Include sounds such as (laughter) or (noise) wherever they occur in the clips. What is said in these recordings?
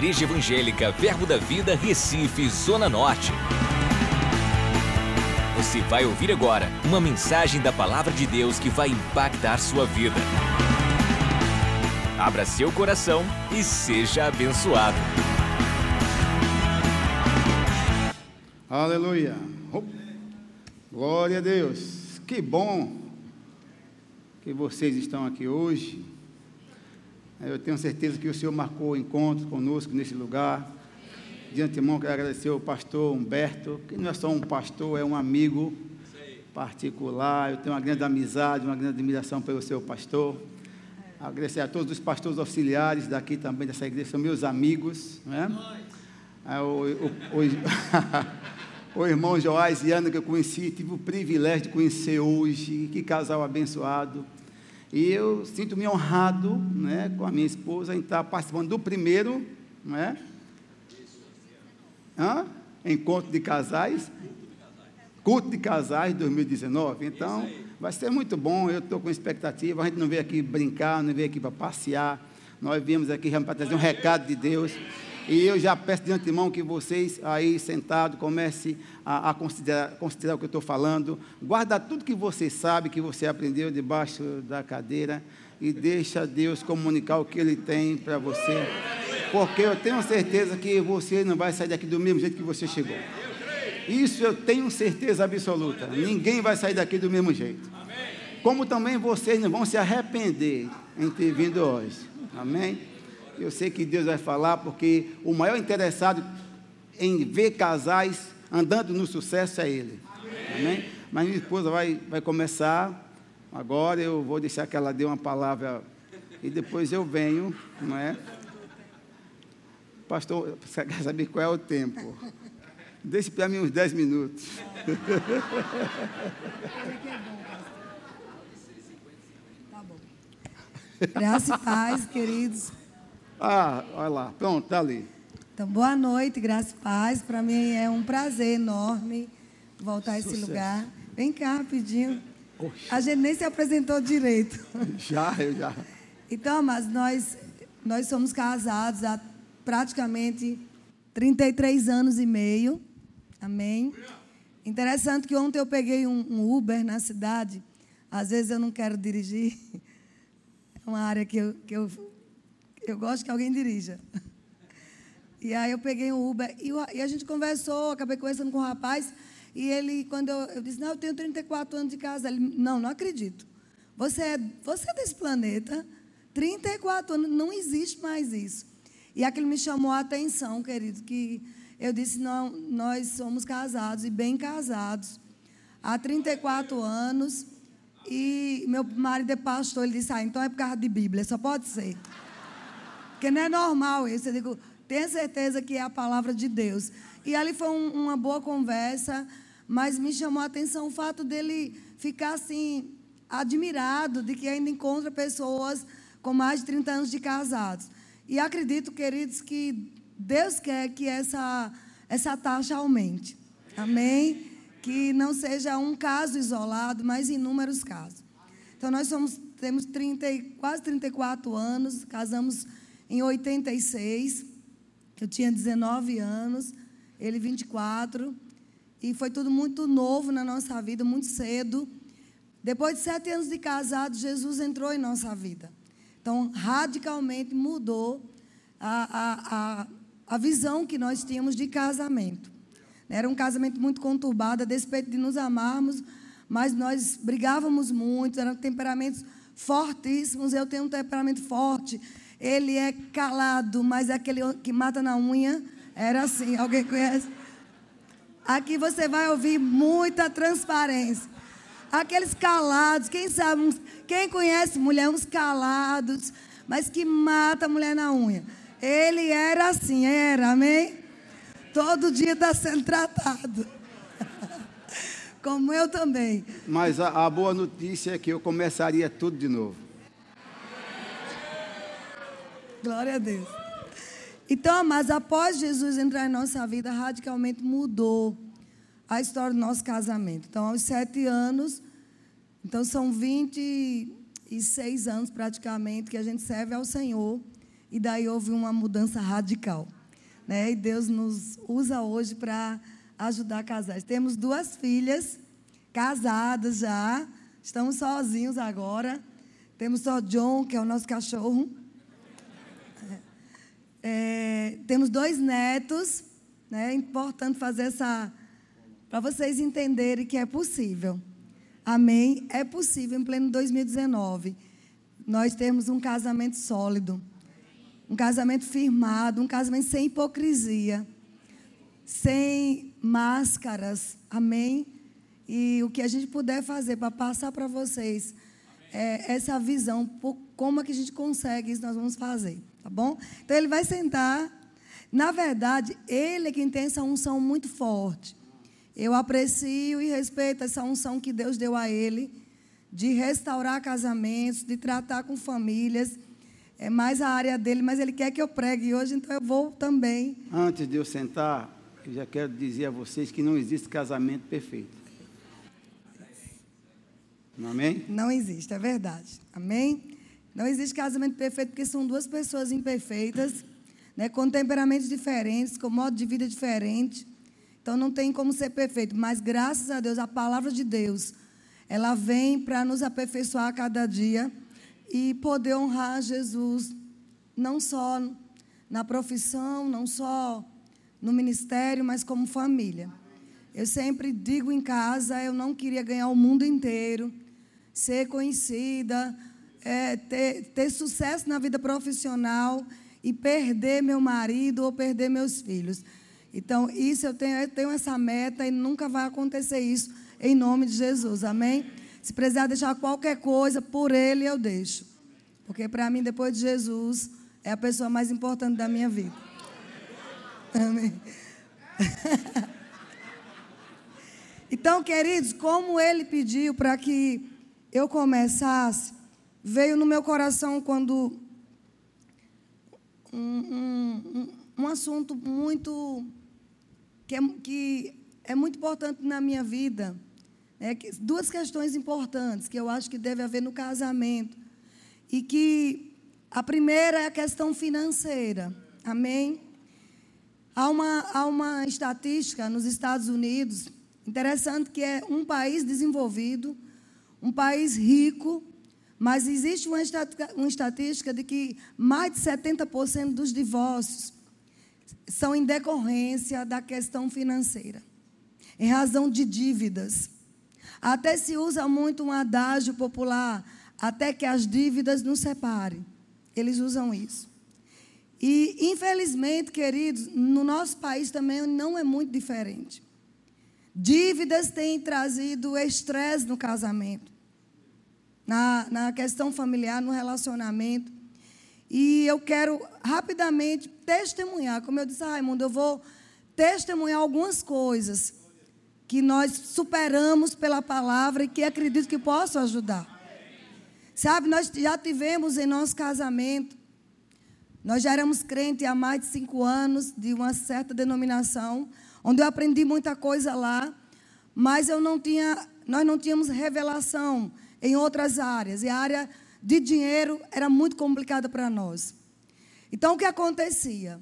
Igreja Evangélica Verbo da Vida, Recife, Zona Norte. Você vai ouvir agora uma mensagem da Palavra de Deus que vai impactar sua vida. Abra seu coração e seja abençoado. Aleluia. Glória a Deus. Que bom que vocês estão aqui hoje. Eu tenho certeza que o Senhor marcou o encontro conosco nesse lugar. De antemão, quero agradecer ao pastor Humberto, que não é só um pastor, é um amigo particular. Eu tenho uma grande amizade, uma grande admiração pelo seu pastor. Agradecer a todos os pastores auxiliares daqui também, dessa igreja, são meus amigos. Né? O, o, o, (laughs) o irmão Joás e Ana, que eu conheci, tive o privilégio de conhecer hoje. Que casal abençoado. E eu sinto-me honrado né, com a minha esposa em estar participando do primeiro né, Hã? encontro de casais, culto de casais 2019. Então, vai ser muito bom. Eu estou com expectativa. A gente não veio aqui brincar, não veio aqui para passear. Nós viemos aqui para trazer um recado de Deus. E eu já peço de antemão que vocês aí sentados comecem a, a considerar, considerar, o que eu estou falando. Guarda tudo que você sabe, que você aprendeu debaixo da cadeira e deixa Deus comunicar o que Ele tem para você. Porque eu tenho certeza que você não vai sair daqui do mesmo jeito que você chegou. Isso eu tenho certeza absoluta. Ninguém vai sair daqui do mesmo jeito. Como também vocês não vão se arrepender em ter vindo hoje. Amém? Eu sei que Deus vai falar, porque o maior interessado em ver casais andando no sucesso é Ele. Amém? Amém? Mas minha esposa vai, vai começar. Agora eu vou deixar que ela dê uma palavra e depois eu venho, não é? Pastor, você quer saber qual é o tempo? Deixe para mim uns 10 minutos. Tá bom. Graça e paz, queridos. Ah, olha lá, pronto, está ali. Então, boa noite, graça e paz. Para mim é um prazer enorme voltar a esse Sucesso. lugar. Vem cá rapidinho. Oxe. A gente nem se apresentou direito. (laughs) Já, eu já. Então, mas nós, nós somos casados há praticamente 33 anos e meio. Amém? Interessante que ontem eu peguei um, um Uber na cidade. Às vezes eu não quero dirigir. (laughs) É uma área que eu, que eu, eu gosto que alguém dirija. (laughs) E aí eu peguei um Uber e, e a gente conversou, acabei conversando com o rapaz. E ele, quando eu, eu disse, não, eu tenho 34 anos de casa. Ele, não, não acredito. Você é, você é desse planeta, 34 anos, não existe mais isso. E aquilo me chamou a atenção, querido, que eu disse, não, nós somos casados e bem casados há 34 anos. E meu marido é pastor, ele disse, ah, então é por causa de Bíblia, só pode ser. Porque não é normal isso. Eu digo, tenha certeza que é a palavra de Deus. E ali foi um- uma boa conversa, mas me chamou a atenção o fato dele ficar assim, admirado de que ainda encontra pessoas com mais de 30 anos de casados. E acredito, queridos, que Deus quer que essa, essa taxa aumente. Amém? Que não seja um caso isolado, mas inúmeros casos. Então, nós somos, temos 30, e- quase 34 anos, casamos em 86. Eu tinha 19 anos, ele 24. E foi tudo muito novo na nossa vida, muito cedo. Depois de sete anos de casado, Jesus entrou em nossa vida. Então, radicalmente mudou a, a, a, a visão que nós tínhamos de casamento. Era um casamento muito conturbado, a despeito de nos amarmos, mas nós brigávamos muito, eram temperamentos fortíssimos. Eu tenho um temperamento forte. Ele é calado, mas aquele que mata na unha. Era assim, alguém conhece? Aqui você vai ouvir muita transparência. Aqueles calados, quem sabe, uns- quem conhece mulher, uns calados, mas que mata a mulher na unha. Ele era assim, era, amém? Todo dia está sendo tratado. (laughs) Como eu também. Mas a, a boa notícia é que eu começaria tudo de novo. Glória a Deus. Então, mas após Jesus entrar em nossa vida, radicalmente mudou a história do nosso casamento. Então, aos sete anos, então são 26 anos praticamente que a gente serve ao Senhor. e daí houve uma mudança radical. Né? E Deus nos usa hoje para ajudar casais. Temos duas filhas casadas já, estamos sozinhos agora. Temos só John, que é o nosso cachorro. É, temos dois netos, né? É importante fazer essa. para vocês entenderem que é possível. Amém? É possível em pleno 2019 nós termos um casamento sólido, um casamento firmado, um casamento sem hipocrisia, sem máscaras. Amém? E o que a gente puder fazer para passar para vocês é, essa visão, por como é que a gente consegue isso, nós vamos fazer. Tá bom? Então ele vai sentar. Na verdade, ele é quem tem essa unção muito forte. Eu aprecio e respeito essa unção que Deus deu a ele de restaurar casamentos, de tratar com famílias. É mais a área dele, mas ele quer que eu pregue hoje, então eu vou também. Antes de eu sentar, eu já quero dizer a vocês que não existe casamento perfeito. Amém? Não existe, é verdade. Amém? Não existe casamento perfeito porque são duas pessoas imperfeitas, né, com temperamentos diferentes, com modo de vida diferente. Então não tem como ser perfeito. Mas graças a Deus, a palavra de Deus, ela vem para nos aperfeiçoar a cada dia e poder honrar Jesus, não só na profissão, não só no ministério, mas como família. Eu sempre digo em casa, eu não queria ganhar o mundo inteiro, ser conhecida, é, ter, ter sucesso na vida profissional e perder meu marido ou perder meus filhos. Então, isso eu tenho, eu tenho essa meta e nunca vai acontecer isso em nome de Jesus. Amém? Se precisar deixar qualquer coisa por ele, eu deixo. Porque para mim, depois de Jesus, é a pessoa mais importante da minha vida. Amém. (laughs) então, queridos, como ele pediu para que eu começasse, veio no meu coração quando um, um, um assunto muito que é, que é muito importante na minha vida. É, que, duas questões importantes que eu acho que deve haver no casamento. E que a primeira é a questão financeira. Amém? Há uma, há uma estatística nos Estados Unidos, interessante, que é um país desenvolvido, um país rico, mas existe uma estatística de que mais de 70% dos divórcios são em decorrência da questão financeira, em razão de dívidas. Até se usa muito um adágio popular, até que as dívidas nos separem. Eles usam isso. E, infelizmente, queridos, no nosso país também não é muito diferente. Dívidas têm trazido estresse no casamento na, na questão familiar, no relacionamento. E eu quero rapidamente testemunhar, como eu disse a Raimundo, eu vou testemunhar algumas coisas que nós superamos pela palavra e que acredito que possam ajudar. Sabe, nós já tivemos em nosso casamento, nós já éramos crentes há mais de cinco anos, de uma certa denominação, onde eu aprendi muita coisa lá, mas eu não tinha, nós não tínhamos revelação em outras áreas. E a área de dinheiro era muito complicada para nós. Então, o que acontecia?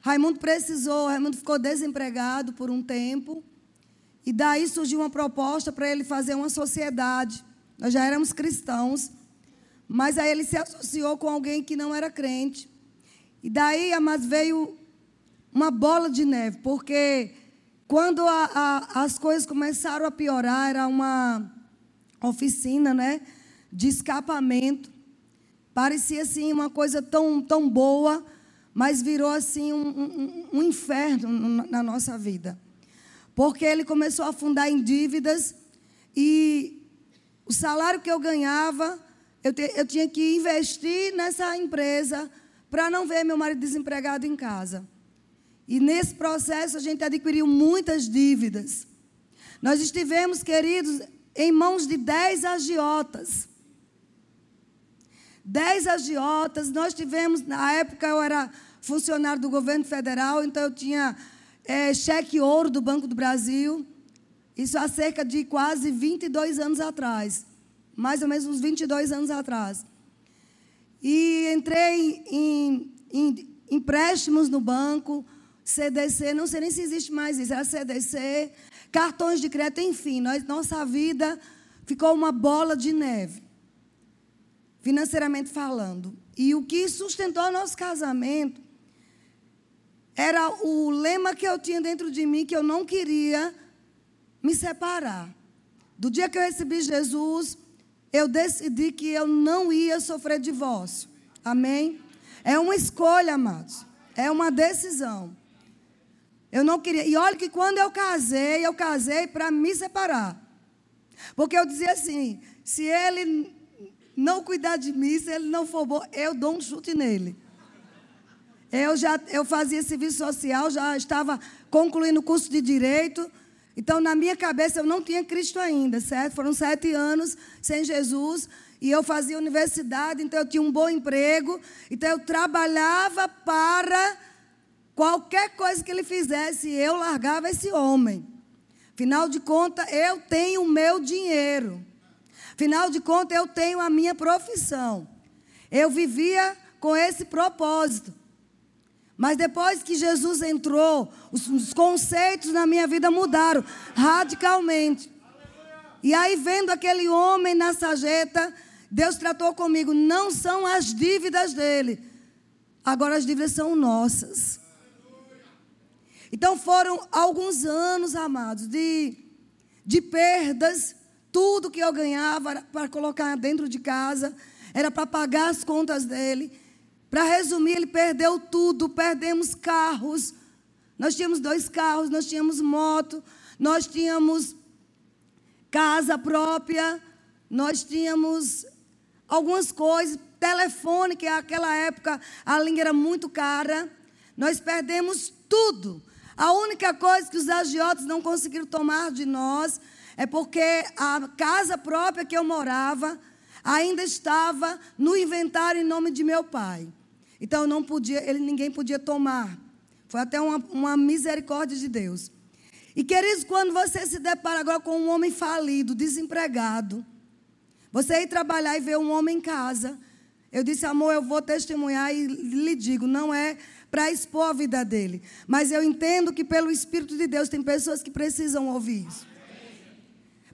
Raimundo precisou, Raimundo ficou desempregado por um tempo. E daí surgiu uma proposta para ele fazer uma sociedade. Nós já éramos cristãos, mas aí ele se associou com alguém que não era crente. E daí, mas veio uma bola de neve, porque quando a, a, as coisas começaram a piorar, era uma oficina, né, de escapamento. Parecia assim uma coisa tão, tão boa, mas virou assim um, um, um inferno na nossa vida. Porque ele começou a afundar em dívidas e o salário que eu ganhava, eu, te, eu tinha que investir nessa empresa para não ver meu marido desempregado em casa. E nesse processo a gente adquiriu muitas dívidas. Nós estivemos, queridos, em mãos de dez agiotas. Dez agiotas, nós tivemos, na época eu era funcionário do governo federal, então eu tinha é, cheque ouro do Banco do Brasil. Isso há cerca de quase 22 anos atrás. Mais ou menos uns 22 anos atrás. E entrei em, em empréstimos no banco, CDC, não sei nem se existe mais isso, era CDC, cartões de crédito, enfim, nós, nossa vida ficou uma bola de neve, financeiramente falando. E o que sustentou nosso casamento era o lema que eu tinha dentro de mim, que eu não queria me separar. Do dia que eu recebi Jesus, eu decidi que eu não ia sofrer divórcio. Amém? É uma escolha, amados. É uma decisão. Eu não queria. E olha que quando eu casei, eu casei para me separar. Porque eu dizia assim: se ele não cuidar de mim, se ele não for bom, eu dou um chute nele. Eu já eu fazia serviço social, já estava concluindo o curso de direito. Então, na minha cabeça, eu não tinha Cristo ainda, certo? Foram sete anos sem Jesus. E eu fazia universidade, então eu tinha um bom emprego. Então, eu trabalhava para qualquer coisa que ele fizesse, eu largava esse homem. Afinal de contas, eu tenho o meu dinheiro. Afinal de contas, eu tenho a minha profissão. Eu vivia com esse propósito. Mas depois que Jesus entrou, os, os conceitos na minha vida mudaram radicalmente. E aí, vendo aquele homem na sarjeta, Deus tratou comigo. Não são as dívidas dele, agora as dívidas são nossas. Então foram alguns anos, amados, de, de perdas. Tudo que eu ganhava para colocar dentro de casa era para pagar as contas dele. Para resumir, ele perdeu tudo, perdemos carros. Nós tínhamos dois carros, nós tínhamos moto, nós tínhamos casa própria, nós tínhamos algumas coisas, telefone, que naquela época a linha era muito cara. Nós perdemos tudo. A única coisa que os agiotas não conseguiram tomar de nós é porque a casa própria que eu morava ainda estava no inventário em nome de meu pai. Então não podia, ele, ninguém podia tomar. Foi até uma, uma misericórdia de Deus. E queridos, quando você se depara agora com um homem falido, desempregado, você ir trabalhar e ver um homem em casa, eu disse, amor, eu vou testemunhar e lhe digo, não é para expor a vida dele, mas eu entendo que pelo Espírito de Deus tem pessoas que precisam ouvir isso.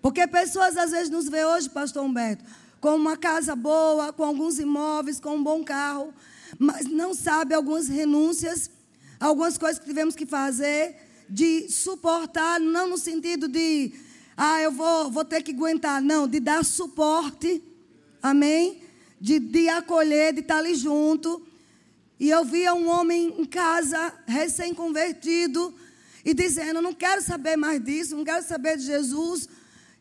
Porque pessoas às vezes nos vê hoje, pastor Humberto, com uma casa boa, com alguns imóveis, com um bom carro, mas não sabe algumas renúncias, algumas coisas que tivemos que fazer, de suportar, não no sentido de, ah, eu vou, vou ter que aguentar, não, de dar suporte, amém? De, de acolher, de estar ali junto. E eu via um homem em casa, recém-convertido, e dizendo: Não quero saber mais disso, não quero saber de Jesus.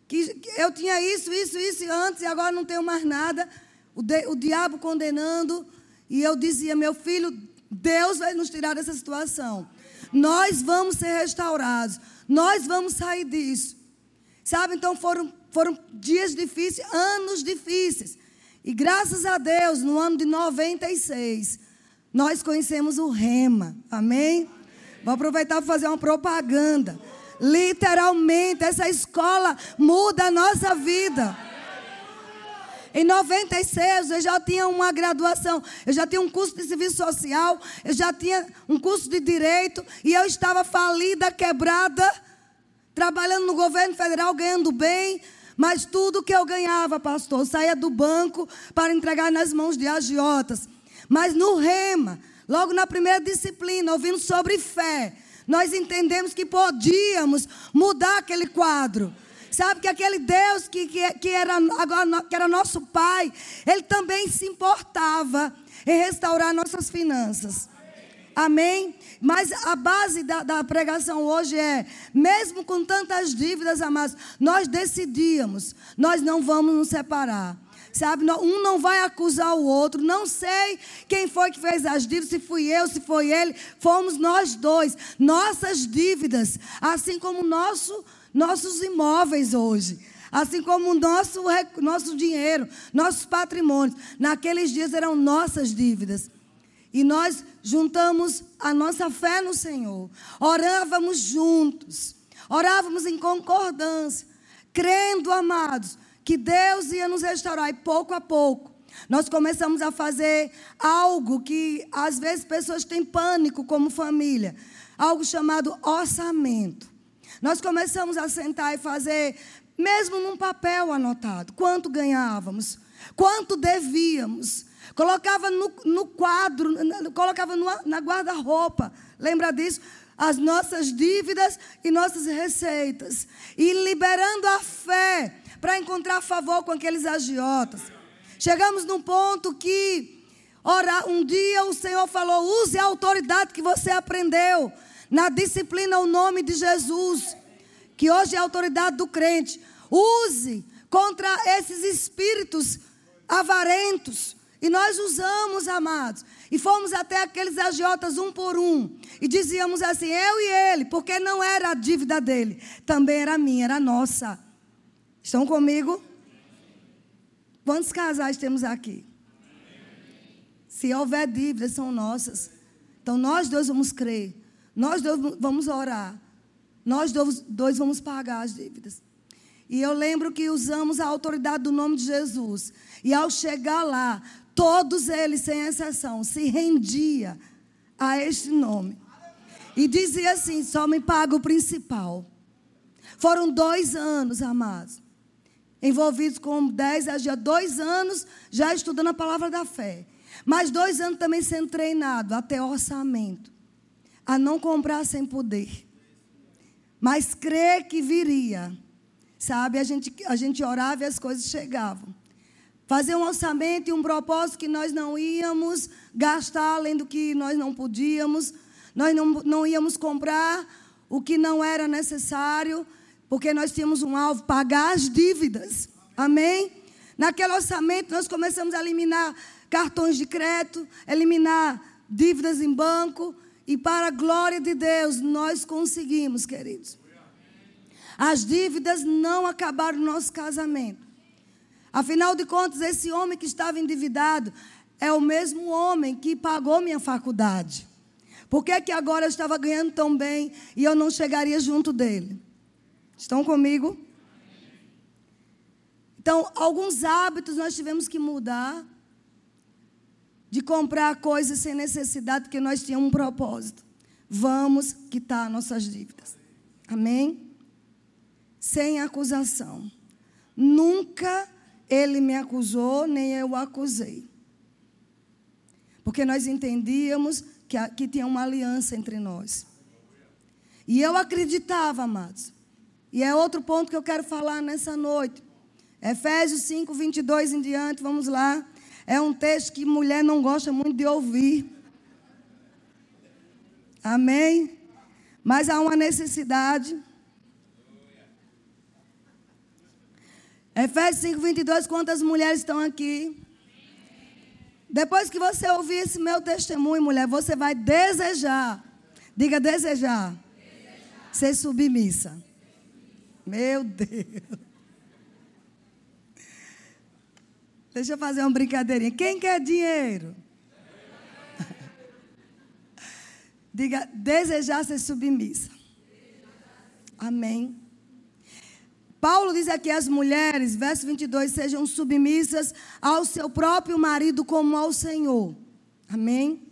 Que eu tinha isso, isso, isso antes, e agora não tenho mais nada. O, de, o diabo condenando. E eu dizia, meu filho, Deus vai nos tirar dessa situação. Nós vamos ser restaurados. Nós vamos sair disso. Sabe, então foram, foram dias difíceis, anos difíceis. E graças a Deus, no ano de 96, nós conhecemos o Rema. Amém? Vou aproveitar para fazer uma propaganda. Literalmente, essa escola muda a nossa vida. Em 96 eu já tinha uma graduação, eu já tinha um curso de serviço social, eu já tinha um curso de direito e eu estava falida, quebrada, trabalhando no governo federal, ganhando bem, mas tudo que eu ganhava, pastor, saía do banco para entregar nas mãos de agiotas. Mas no rema, logo na primeira disciplina, ouvindo sobre fé, nós entendemos que podíamos mudar aquele quadro. Sabe que aquele Deus que, que, que, era, agora, que era nosso Pai, Ele também se importava em restaurar nossas finanças. Amém? Mas a base da, da, pregação hoje é: mesmo com tantas dívidas, amados, nós decidíamos, nós não vamos nos separar. Sabe, um não vai acusar o outro. Não sei quem foi que fez as dívidas, se fui eu, se foi ele. Fomos nós dois. Nossas dívidas, assim como nosso nossos imóveis hoje, assim como o nosso, nosso dinheiro, nossos patrimônios. Naqueles dias eram nossas dívidas. E nós juntamos a nossa fé no Senhor, orávamos juntos, orávamos em concordância, crendo, amados, que Deus ia nos restaurar. E pouco a pouco, Nós começamos a fazer algo que às vezes pessoas têm pânico como família, algo chamado orçamento. Nós começamos a sentar e fazer, mesmo num papel anotado, quanto ganhávamos, quanto devíamos. Colocava no, no quadro, colocava no, na guarda-roupa. Lembra disso? As nossas dívidas e nossas receitas. E liberando a fé para encontrar favor com aqueles agiotas. Chegamos num ponto que, ora, um dia o Senhor falou: use a autoridade que você aprendeu na disciplina o nome de Jesus, que hoje é a autoridade do crente. Use contra esses espíritos avarentos. E nós usamos, amados. E fomos até aqueles agiotas um por um. E dizíamos assim, eu e ele, porque não era a dívida dele, também era minha, era nossa. Estão comigo? Quantos casais temos aqui? Se houver dívidas, são nossas. Então nós dois vamos crer. Nós dois vamos orar. Nós dois vamos pagar as dívidas. E eu lembro que usamos a autoridade do nome de Jesus. E ao chegar lá, todos eles, sem exceção, se rendia a este nome. E dizia assim: só me paga o principal. Foram dois anos, amados, envolvidos com dez a dia, dois anos já estudando a palavra da fé. Mas dois anos também sendo treinado até orçamento a não comprar sem poder, mas crer que viria. Sabe, a gente, a gente orava e as coisas chegavam. Fazer um orçamento e um propósito que nós não íamos gastar além do que nós não podíamos, nós não, não íamos comprar o que não era necessário, porque nós tínhamos um alvo, pagar as dívidas. Amém? Naquele orçamento, nós começamos a eliminar cartões de crédito, eliminar dívidas em banco, e para a glória de Deus, nós conseguimos, queridos. As dívidas não acabaram no nosso casamento. Afinal de contas, esse homem que estava endividado é o mesmo homem que pagou minha faculdade. Por que, que agora eu estava ganhando tão bem e eu não chegaria junto dele? Estão comigo? Então, alguns hábitos nós tivemos que mudar de comprar coisas sem necessidade, porque nós tínhamos um propósito. Vamos quitar nossas dívidas. Amém? Sem acusação. Nunca ele me acusou, nem eu o acusei. Porque nós entendíamos que, que tinha uma aliança entre nós. E eu acreditava, amados. E é outro ponto que eu quero falar nessa noite. Efésios 5, 22 em diante, vamos lá. É um texto que mulher não gosta muito de ouvir. Amém? Mas há uma necessidade. Efésios 5, 22, quantas mulheres estão aqui? Depois que você ouvir esse meu testemunho, mulher, você vai desejar. Diga desejar. desejar. Ser submissa. Meu Deus. Deixa eu fazer uma brincadeirinha. Quem quer dinheiro? (laughs) Diga, desejar ser submissa. Amém. Paulo diz aqui às mulheres, verso 22, sejam submissas ao seu próprio marido como ao Senhor. Amém?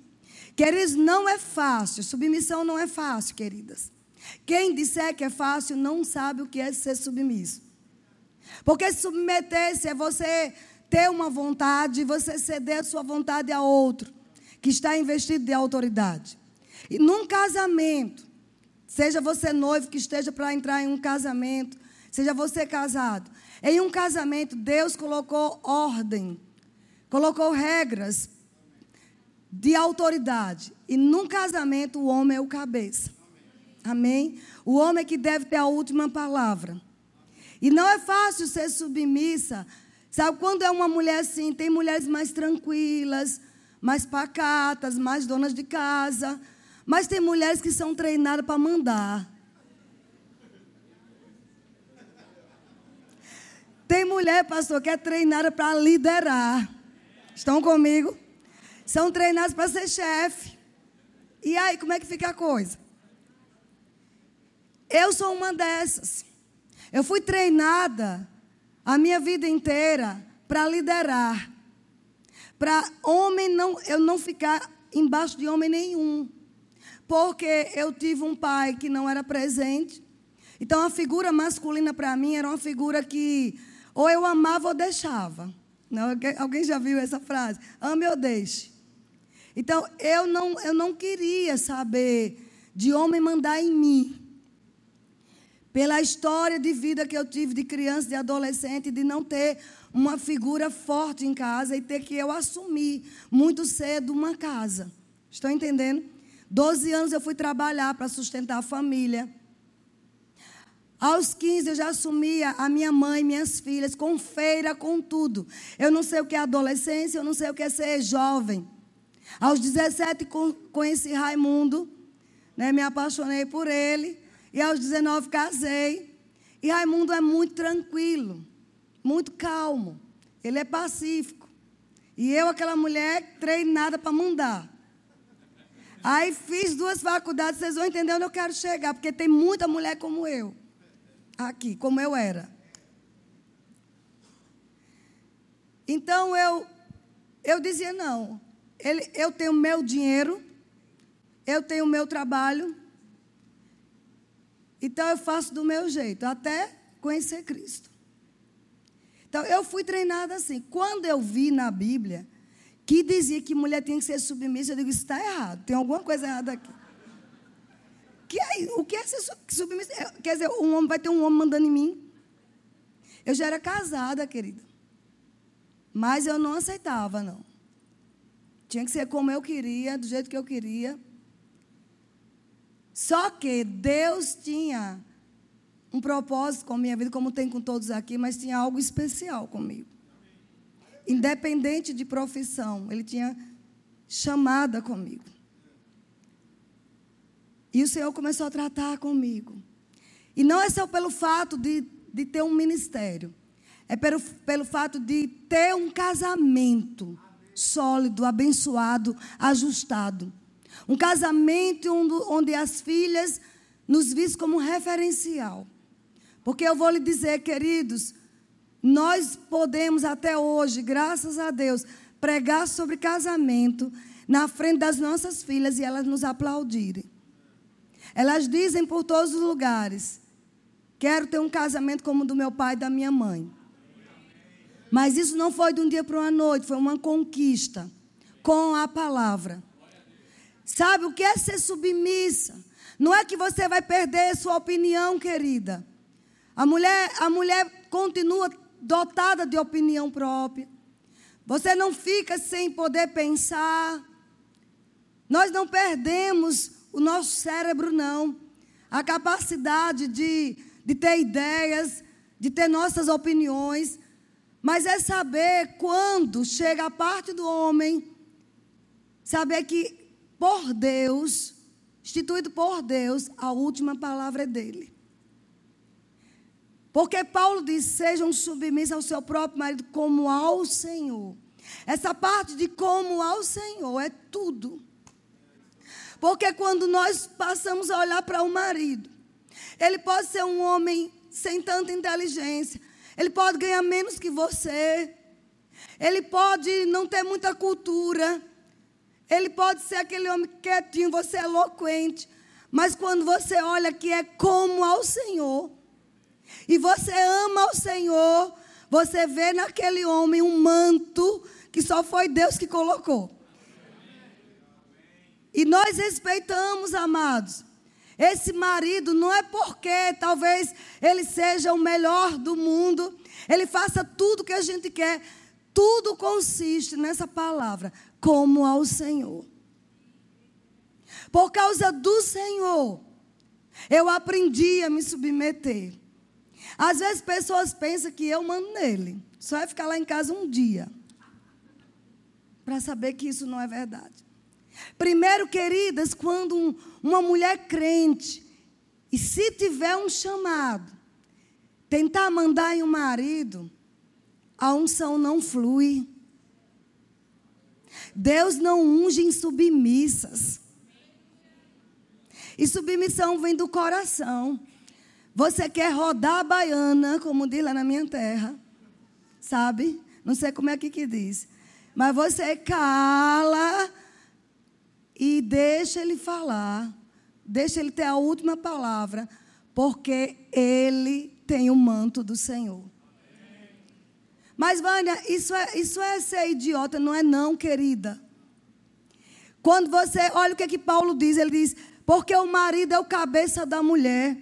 Queridos, não é fácil, submissão não é fácil, queridas. Quem disser que é fácil não sabe o que é ser submisso. Porque submeter-se é você ter uma vontade, você ceder a sua vontade a outro, que está investido de autoridade. E num casamento, seja você noivo que esteja para entrar em um casamento, seja você casado, em um casamento, Deus colocou ordem, colocou regras de autoridade. E num casamento, o homem é o cabeça. Amém? O homem é que deve ter a última palavra. E não é fácil ser submissa Sabe, quando é uma mulher assim, tem mulheres mais tranquilas, mais pacatas, mais donas de casa. Mas tem mulheres que são treinadas para mandar. Tem mulher, pastor, que é treinada para liderar. Estão comigo? São treinadas para ser chefe. E aí, como é que fica a coisa? Eu sou uma dessas. Eu fui treinada a minha vida inteira para liderar. para homem não, eu não ficar embaixo de homem nenhum. Porque eu tive um pai que não era presente. Então a figura masculina para mim era uma figura que ou eu amava ou deixava. Não, alguém já viu essa frase? Ame ou deixe. Então eu não, eu não queria saber de homem mandar em mim. Pela história de vida que eu tive de criança, de adolescente, de não ter uma figura forte em casa e ter que eu assumir muito cedo uma casa. Estão entendendo? Doze anos eu fui trabalhar para sustentar a família. Aos 15 eu já assumia a minha mãe, minhas filhas, com feira, com tudo. Eu não sei o que é adolescência, eu não sei o que é ser jovem. Aos 17 conheci Raimundo, né, me apaixonei por ele. E aos 19 casei. E Raimundo é muito tranquilo, muito calmo. Ele é pacífico. E eu, aquela mulher, treinada para mandar. Aí fiz duas faculdades, vocês vão entender onde eu quero chegar, porque tem muita mulher como eu. Aqui, como eu era. Então eu eu dizia não. Ele, eu tenho meu dinheiro, eu tenho meu trabalho, então eu faço do meu jeito, até conhecer Cristo. Então eu fui treinada assim. Quando eu vi na Bíblia que dizia que mulher tinha que ser submissa, eu digo, isso está errado, tem alguma coisa errada aqui. Que é, o que é ser submissa? Quer dizer, um homem vai ter um homem mandando em mim. Eu já era casada, querida. Mas eu não aceitava, não. Tinha que ser como eu queria, do jeito que eu queria. Só que Deus tinha um propósito com a minha vida, como tem com todos aqui, mas tinha algo especial comigo. Independente de profissão, Ele tinha chamada comigo. E o Senhor começou a tratar comigo. E não é só pelo fato de, de ter um ministério, é pelo, pelo fato de ter um casamento sólido, abençoado, ajustado. Um casamento onde as filhas nos vissem como referencial. Porque eu vou lhe dizer, queridos, nós podemos até hoje, graças a Deus, pregar sobre casamento na frente das nossas filhas e elas nos aplaudirem. Elas dizem por todos os lugares: quero ter um casamento como o do meu pai e da minha mãe. Mas isso não foi de um dia para uma noite, foi uma conquista com a palavra. Sabe o que é ser submissa? Não é que você vai perder sua opinião, querida. A mulher, a mulher continua dotada de opinião própria. Você não fica sem poder pensar. Nós não perdemos o nosso cérebro, não. A capacidade de, de ter ideias, de ter nossas opiniões. Mas é saber quando chega a parte do homem, saber que por Deus, instituído por Deus, a última palavra é dele. Porque Paulo diz: sejam submissos ao seu próprio marido como ao Senhor. Essa parte de como ao Senhor é tudo. Porque quando nós passamos a olhar para o marido, ele pode ser um homem sem tanta inteligência, ele pode ganhar menos que você, ele pode não ter muita cultura, ele pode ser aquele homem quietinho, você é eloquente. Mas quando você olha que é como ao Senhor, e você ama ao Senhor, você vê naquele homem um manto que só foi Deus que colocou. E nós respeitamos, amados. Esse marido não é porque talvez ele seja o melhor do mundo, ele faça tudo que a gente quer. Tudo consiste nessa palavra como ao Senhor. Por causa do Senhor, eu aprendi a me submeter. Às vezes pessoas pensam que eu mando nele. Só vai ficar lá em casa um dia. Para saber que isso não é verdade. Primeiro, queridas, quando um, uma mulher crente, e se tiver um chamado, tentar mandar em um marido, a unção não flui. Deus não unge em submissas. E submissão vem do coração. Você quer rodar a baiana, como diz lá na minha terra, sabe? Não sei como é que, que diz. Mas você cala e deixa ele falar. Deixa ele ter a última palavra, porque ele tem o manto do Senhor. Mas, Vânia, isso é, isso é ser idiota, não é não, querida. Quando você, olha o que, é que Paulo diz, ele diz, porque o marido é o cabeça da mulher,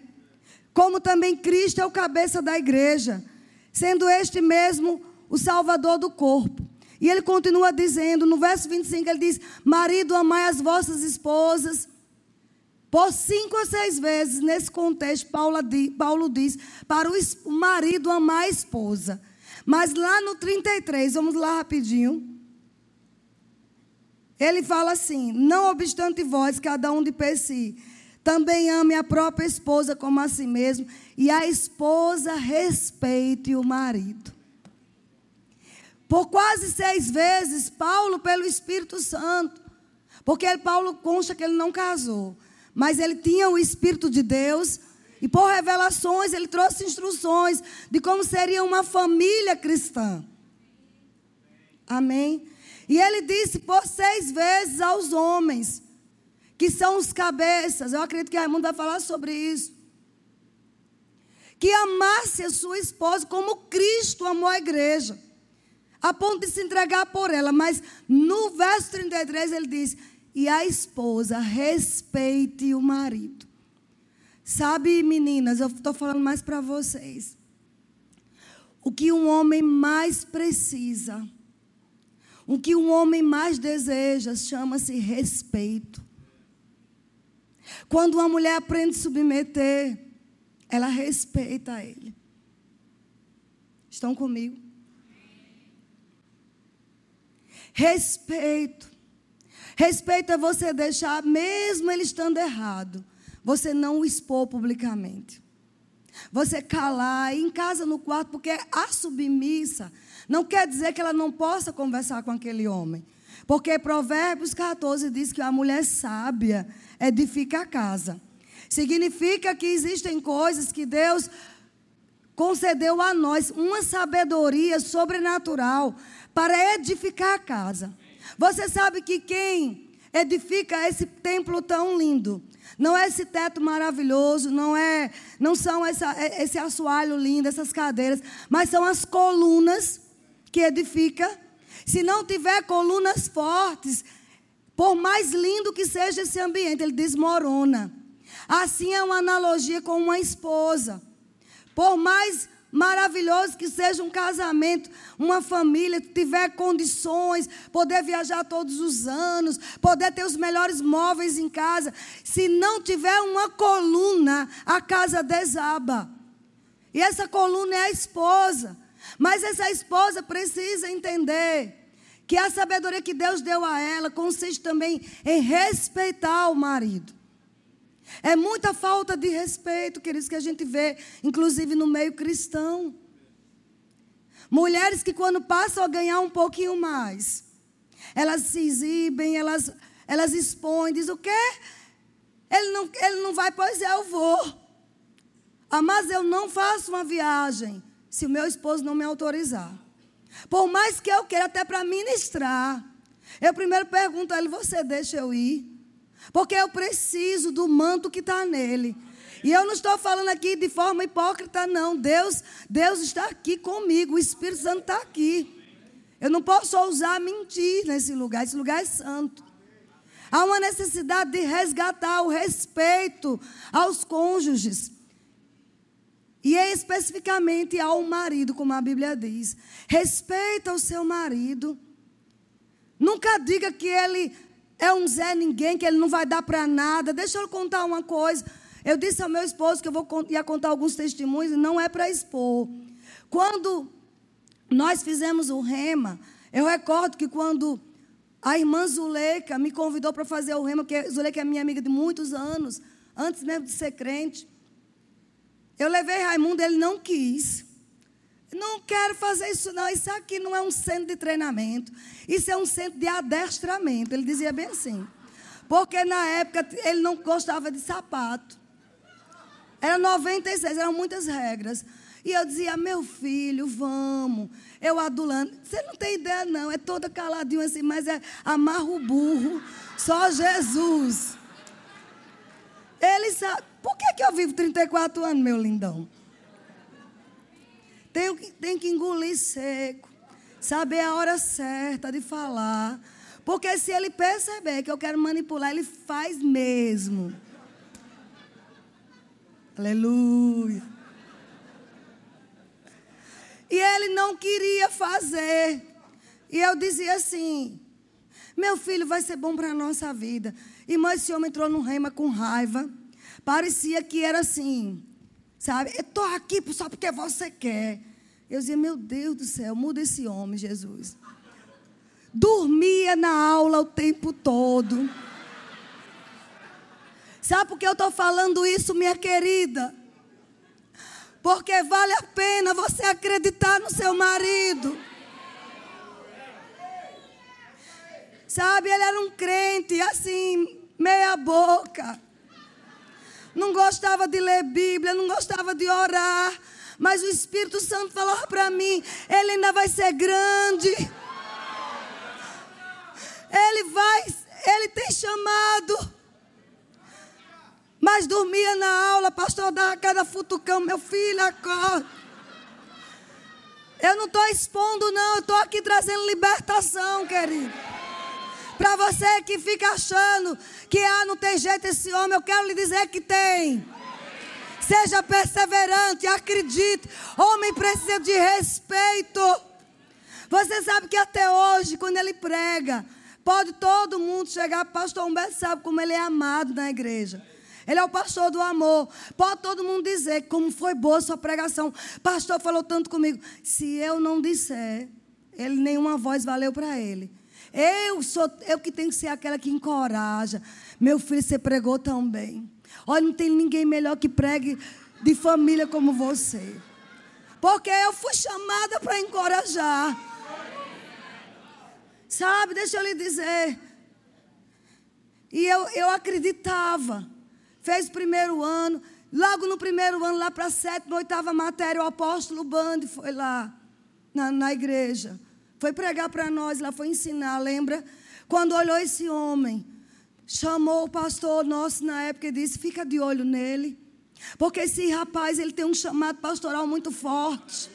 como também Cristo é o cabeça da igreja, sendo este mesmo o salvador do corpo. E ele continua dizendo, no verso 25, ele diz: Marido, amai as vossas esposas. Por cinco ou seis vezes, nesse contexto, Paulo diz, para o marido amar a esposa. Mas lá no 33, vamos lá rapidinho. Ele fala assim: Não obstante vós, cada um de per si, também ame a própria esposa como a si mesmo, e a esposa respeite o marido. Por quase seis vezes, Paulo, pelo Espírito Santo, porque Paulo consta que ele não casou, mas ele tinha o Espírito de Deus, e por revelações ele trouxe instruções de como seria uma família cristã. Amém? E ele disse por seis vezes aos homens, que são os cabeças, eu acredito que Raimundo vai falar sobre isso, que amasse a sua esposa como Cristo amou a igreja a ponto de se entregar por ela. Mas no verso 33 ele diz: E a esposa respeite o marido. Sabe, meninas, eu estou falando mais para vocês. O que um homem mais precisa, o que um homem mais deseja, chama-se respeito. Quando uma mulher aprende a submeter, ela respeita ele. Estão comigo? Respeito. Respeito é você deixar, mesmo ele estando errado, você não o expor publicamente. Você calar em casa, no quarto, porque a submissa não quer dizer que ela não possa conversar com aquele homem. Porque Provérbios 14 diz que a mulher sábia edifica a casa. Significa que existem coisas que Deus concedeu a nós, uma sabedoria sobrenatural para edificar a casa. Você sabe que quem edifica esse templo tão lindo, não é esse teto maravilhoso, não é, não são essa, esse assoalho lindo, essas cadeiras, mas são as colunas que edifica. Se não tiver colunas fortes, por mais lindo que seja esse ambiente, ele desmorona. Assim é uma analogia com uma esposa. Por mais maravilhoso que seja um casamento, uma família, tiver condições, poder viajar todos os anos, poder ter os melhores móveis em casa. Se não tiver uma coluna, a casa desaba. E essa coluna é a esposa. Mas essa esposa precisa entender que a sabedoria que Deus deu a ela consiste também em respeitar o marido. É muita falta de respeito, queridos, que a gente vê, inclusive no meio cristão. Mulheres que, quando passam a ganhar um pouquinho mais, elas se exibem, elas, elas expõem, dizem o quê? Ele não, ele não vai, pois é, eu vou. Ah, mas eu não faço uma viagem se o meu esposo não me autorizar. Por mais que eu queira até para ministrar. Eu primeiro pergunto a ele: você deixa eu ir? Porque eu preciso do manto que está nele. E eu não estou falando aqui de forma hipócrita, não. Deus, Deus está aqui comigo, o Espírito Santo está aqui. Eu não posso ousar mentir nesse lugar, esse lugar é santo. Há uma necessidade de resgatar o respeito aos cônjuges. E especificamente ao marido, como a Bíblia diz. Respeita o seu marido. Nunca diga que ele é um Zé Ninguém, que ele não vai dar para nada. Deixa eu contar uma coisa. Eu disse ao meu esposo que eu vou, ia contar alguns testemunhos, e não é para expor. Quando nós fizemos o rema, eu recordo que quando a irmã Zuleika me convidou para fazer o rema, porque Zuleika é minha amiga de muitos anos, antes mesmo de ser crente. Eu levei Raimundo, ele não quis. Não quero fazer isso, não. Isso aqui não é um centro de treinamento. Isso é um centro de adestramento. Ele dizia bem assim. Porque na época ele não gostava de sapato. Era 96, eram muitas regras. E eu dizia, meu filho, vamos. Eu adulando. Você não tem ideia, não. É toda caladinho assim, mas é amarra o burro. Só Jesus. Ele sabe. Por que, que eu vivo 34 anos, meu lindão? Tenho que, tenho que engolir seco. Saber a hora certa de falar. Porque se ele perceber que eu quero manipular, ele faz mesmo. Aleluia. E ele não queria fazer. E eu dizia assim: Meu filho vai ser bom para a nossa vida. Irmão, esse homem entrou no rema com raiva. Parecia que era assim, sabe? Eu estou aqui só porque você quer. Eu dizia, meu Deus do céu, muda esse homem, Jesus. Dormia na aula o tempo todo. Sabe por que eu estou falando isso, minha querida? Porque vale a pena você acreditar no seu marido. Sabe, ele era um crente, assim, meia boca. Não gostava de ler Bíblia, não gostava de orar. Mas o Espírito Santo falou para mim: ele ainda vai ser grande. Ele vai, ele tem chamado. Mas dormia na aula, pastor dava cada futucão, meu filho, acorda. Eu não estou expondo, não, eu estou aqui trazendo libertação, querido. Para você que fica achando que ah, não tem jeito esse homem, eu quero lhe dizer que tem. Seja perseverante, acredite. Homem precisa de respeito. Você sabe que até hoje, quando ele prega, pode todo mundo chegar, pastor Humberto sabe como ele é amado na igreja. Ele é o pastor do amor. Pode todo mundo dizer como foi boa sua pregação. Pastor falou tanto comigo. Se eu não disser, ele nenhuma voz valeu para ele. Eu sou eu que tenho que ser aquela que encoraja. Meu filho, você pregou tão bem. Olha, não tem ninguém melhor que pregue de família como você. Porque eu fui chamada para encorajar. Sabe, deixa eu lhe dizer. E eu, eu acreditava fez o primeiro ano. Logo no primeiro ano, lá para a sétima, oitava matéria, o apóstolo Bande foi lá na, na igreja. Foi pregar para nós, lá foi ensinar, lembra? Quando olhou esse homem, chamou o pastor nosso na época e disse: Fica de olho nele. Porque esse rapaz, ele tem um chamado pastoral muito forte.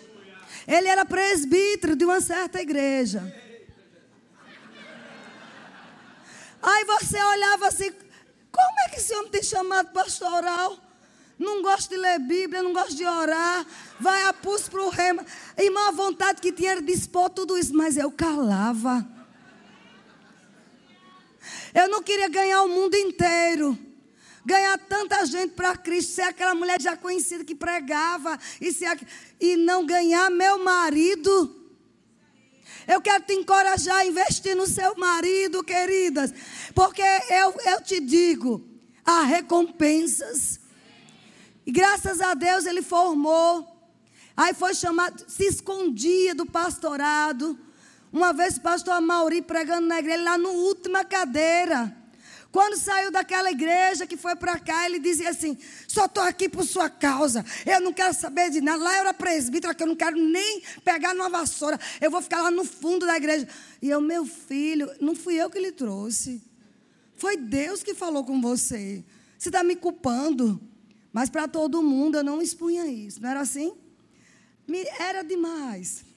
Ele era presbítero de uma certa igreja. Aí você olhava assim, como é que esse homem tem chamado pastoral? Não gosta de ler Bíblia, não gosta de orar, vai a pulso para o rema. Irmã, a vontade que tinha era de expor tudo isso, mas eu calava. Eu não queria ganhar o mundo inteiro. Ganhar tanta gente para Cristo, ser aquela mulher já conhecida que pregava e, ser, e não ganhar meu marido. Eu quero te encorajar a investir no seu marido, queridas. Porque eu, eu te digo, há recompensas. E graças a Deus ele formou. Aí foi chamado, se escondia do pastorado. Uma vez pastor Mauri pregando na igreja, lá na última cadeira. Quando saiu daquela igreja que foi para cá, ele dizia assim: só estou aqui por sua causa. Eu não quero saber de nada. Lá eu era presbítero, que eu não quero nem pegar numa vassoura. Eu vou ficar lá no fundo da igreja. E eu, meu filho, não fui eu que lhe trouxe. Foi Deus que falou com você. Você está me culpando. Mas para todo mundo eu não expunha isso. Não era assim? Era demais.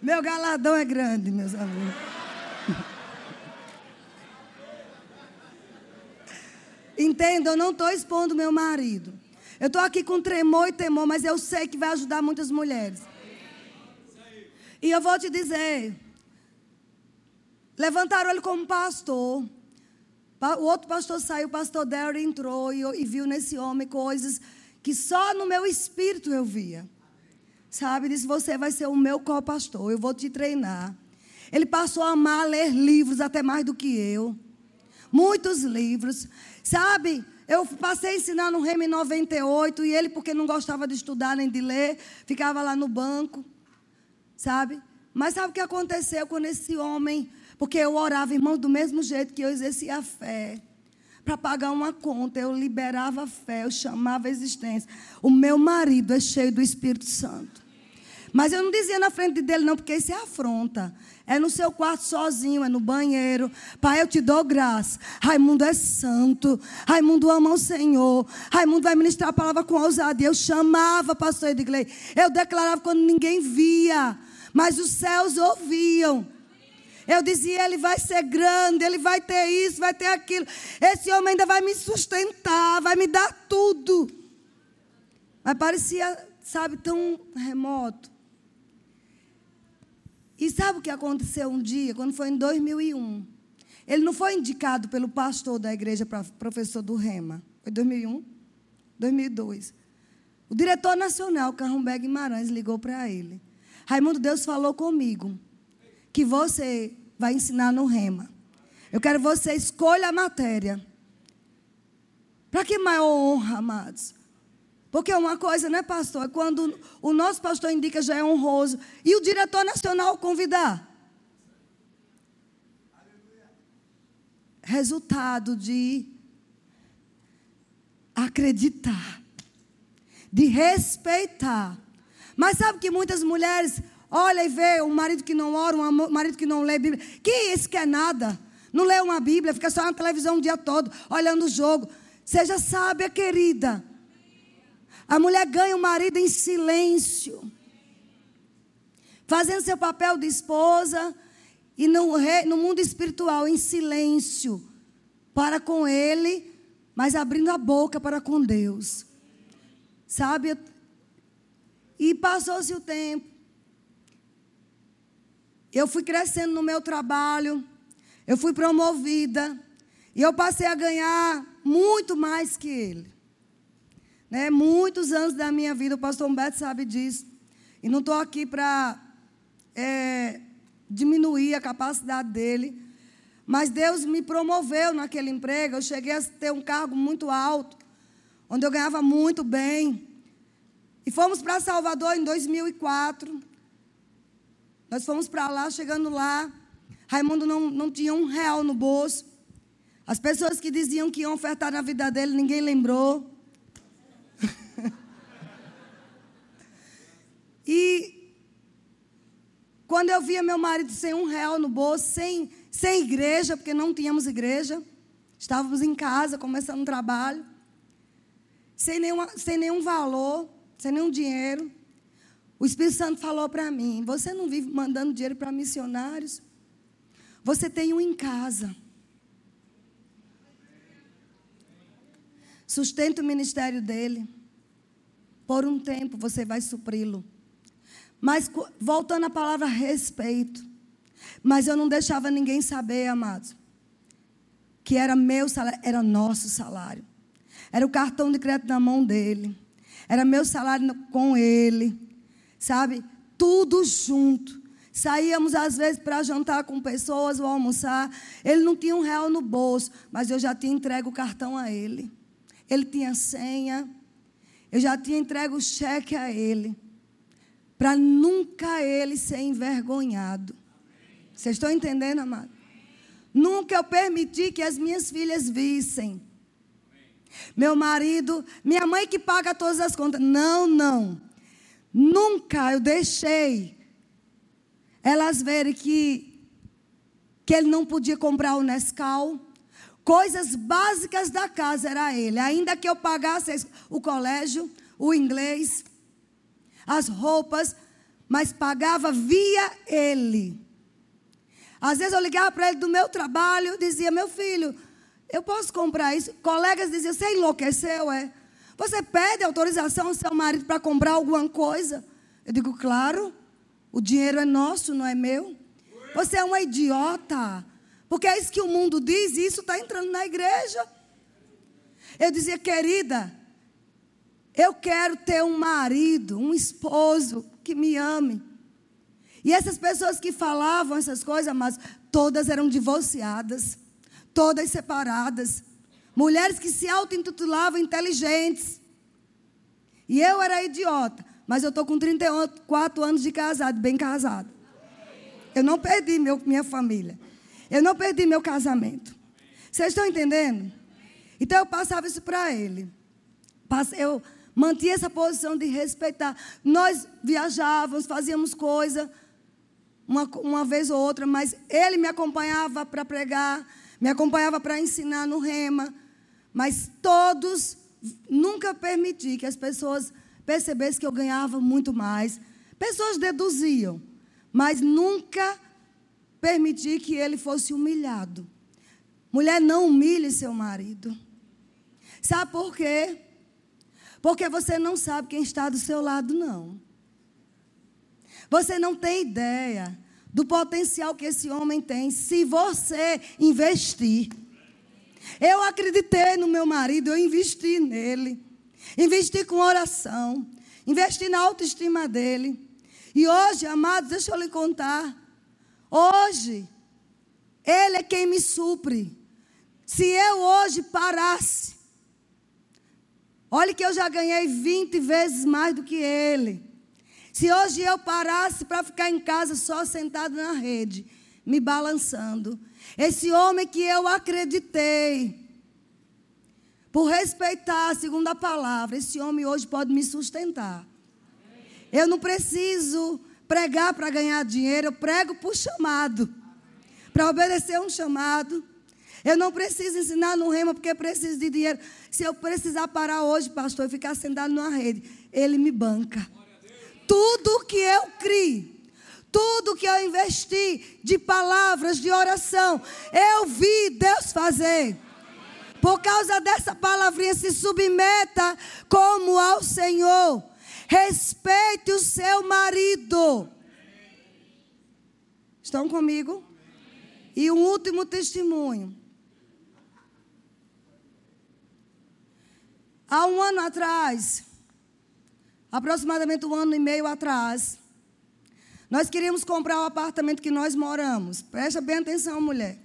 Meu galadão é grande, meus amigos. Entenda, eu não estou expondo meu marido. Eu estou aqui com tremor e temor, mas eu sei que vai ajudar muitas mulheres. E eu vou te dizer: levantaram ele como pastor. O outro pastor saiu, o pastor Derry entrou e, e viu nesse homem coisas que só no meu espírito eu via. Sabe, disse: Você vai ser o meu co-pastor, eu vou te treinar. Ele passou a amar ler livros até mais do que eu. Muitos livros. Sabe, eu passei a ensinar no Reme 98 e ele, porque não gostava de estudar nem de ler, ficava lá no banco, sabe? Mas sabe o que aconteceu com esse homem? Porque eu orava, irmão, do mesmo jeito que eu exercia a fé. para pagar uma conta, eu liberava a fé, eu chamava a existência. O meu marido é cheio do Espírito Santo. Mas eu não dizia na frente dele, não, porque isso é afronta. É no seu quarto sozinho, é no banheiro. Pai, eu te dou graça. Raimundo é santo. Raimundo ama o Senhor. Raimundo vai ministrar a palavra com ousadia. Eu chamava pastor Edgley. Eu declarava quando ninguém via. Mas os céus ouviam. Eu dizia, ele vai ser grande, ele vai ter isso, vai ter aquilo. Esse homem ainda vai me sustentar, vai me dar tudo. Mas parecia, sabe, tão remoto. E sabe o que aconteceu um dia, quando foi em 2001? Ele não foi indicado pelo pastor da igreja para professor do Rema. Foi 2001? 2002. O diretor nacional, Carrumberg Guimarães, ligou para ele. Raimundo, Deus falou comigo que você vai ensinar no Rema. Eu quero que você escolha a matéria. Para que maior honra, amados? Porque uma coisa, né, pastor? É quando o nosso pastor indica já é honroso. E o diretor nacional convidar. Resultado de acreditar, de respeitar. Mas sabe que muitas mulheres olham e vê um marido que não ora, um marido que não lê Bíblia. Que isso que é nada? Não lê uma Bíblia, fica só na televisão o dia todo, olhando o jogo. Seja sábia, querida. A mulher ganha o marido em silêncio, fazendo seu papel de esposa e no, no mundo espiritual em silêncio para com ele, mas abrindo a boca para com Deus. Sabe? E passou-se o tempo. Eu fui crescendo no meu trabalho, eu fui promovida, e eu passei a ganhar muito mais que ele. Né? Muitos anos da minha vida, o pastor Humberto sabe disso. E não estou aqui para é, diminuir a capacidade dele. Mas Deus me promoveu naquele emprego. Eu cheguei a ter um cargo muito alto, onde eu ganhava muito bem. E fomos para Salvador em 2004. Nós fomos para lá, chegando lá. Raimundo não, não tinha um real no bolso. As pessoas que diziam que iam ofertar na vida dele, ninguém lembrou. (laughs) e quando eu via meu marido sem um real no bolso, sem, sem igreja, porque não tínhamos igreja, estávamos em casa, começando um trabalho, sem, nenhuma, sem nenhum valor, sem nenhum dinheiro. O Espírito Santo falou para mim: Você não vive mandando dinheiro para missionários? Você tem um em casa. Sustenta o ministério dele. Por um tempo você vai supri-lo. Mas voltando à palavra respeito. Mas eu não deixava ninguém saber, amados, que era meu salário, era nosso salário. Era o cartão de crédito na mão dele. Era meu salário com ele. Sabe? Tudo junto. Saíamos às vezes para jantar com pessoas ou almoçar. Ele não tinha um real no bolso, mas eu já tinha entregue o cartão a ele. Ele tinha senha, eu já tinha entregue o cheque a ele, para nunca ele ser envergonhado. Vocês estão entendendo, amado? Nunca eu permiti que as minhas filhas vissem. Meu marido, minha mãe que paga todas as contas. Não, não. Nunca eu deixei elas verem que, que ele não podia comprar o Nescau. Coisas básicas da casa era ele. Ainda que eu pagasse o colégio, o inglês, as roupas, mas pagava via ele. Às vezes eu ligava para ele do meu trabalho, dizia: Meu filho, eu posso comprar isso? Colegas diziam: Você enlouqueceu, é? Você pede autorização ao seu marido para comprar alguma coisa? Eu digo: Claro, o dinheiro é nosso, não é meu. Você é uma idiota. Porque é isso que o mundo diz e isso está entrando na igreja. Eu dizia, querida, eu quero ter um marido, um esposo que me ame. E essas pessoas que falavam essas coisas, mas todas eram divorciadas, todas separadas. Mulheres que se auto-intitulavam inteligentes. E eu era idiota, mas eu estou com 34 anos de casado, bem casado. Eu não perdi meu, minha família. Eu não perdi meu casamento. Vocês estão entendendo? Então eu passava isso para ele. Eu mantinha essa posição de respeitar. Nós viajávamos, fazíamos coisa, uma, uma vez ou outra, mas ele me acompanhava para pregar, me acompanhava para ensinar no rema. Mas todos, nunca permiti que as pessoas percebessem que eu ganhava muito mais. Pessoas deduziam, mas nunca permiti que ele fosse humilhado. Mulher, não humilhe seu marido. Sabe por quê? Porque você não sabe quem está do seu lado, não. Você não tem ideia do potencial que esse homem tem se você investir. Eu acreditei no meu marido, eu investi nele. Investi com oração. Investi na autoestima dele. E hoje, amados, deixa eu lhe contar. Hoje, ele é quem me supre. Se eu hoje parasse, olhe que eu já ganhei 20 vezes mais do que ele. Se hoje eu parasse para ficar em casa só sentado na rede, me balançando, esse homem que eu acreditei, por respeitar, a palavra, esse homem hoje pode me sustentar. Eu não preciso pregar para ganhar dinheiro, eu prego por chamado, para obedecer um chamado. Eu não preciso ensinar no rema porque preciso de dinheiro. Se eu precisar parar hoje, pastor, e ficar sentado numa rede, ele me banca. Tudo que eu criei, tudo que eu investi de palavras, de oração, eu vi Deus fazer. Por causa dessa palavrinha, se submeta como ao Senhor. Respeite o seu marido. Estão comigo? E um último testemunho. Há um ano atrás, aproximadamente um ano e meio atrás, nós queríamos comprar o apartamento que nós moramos. Presta bem atenção, mulher.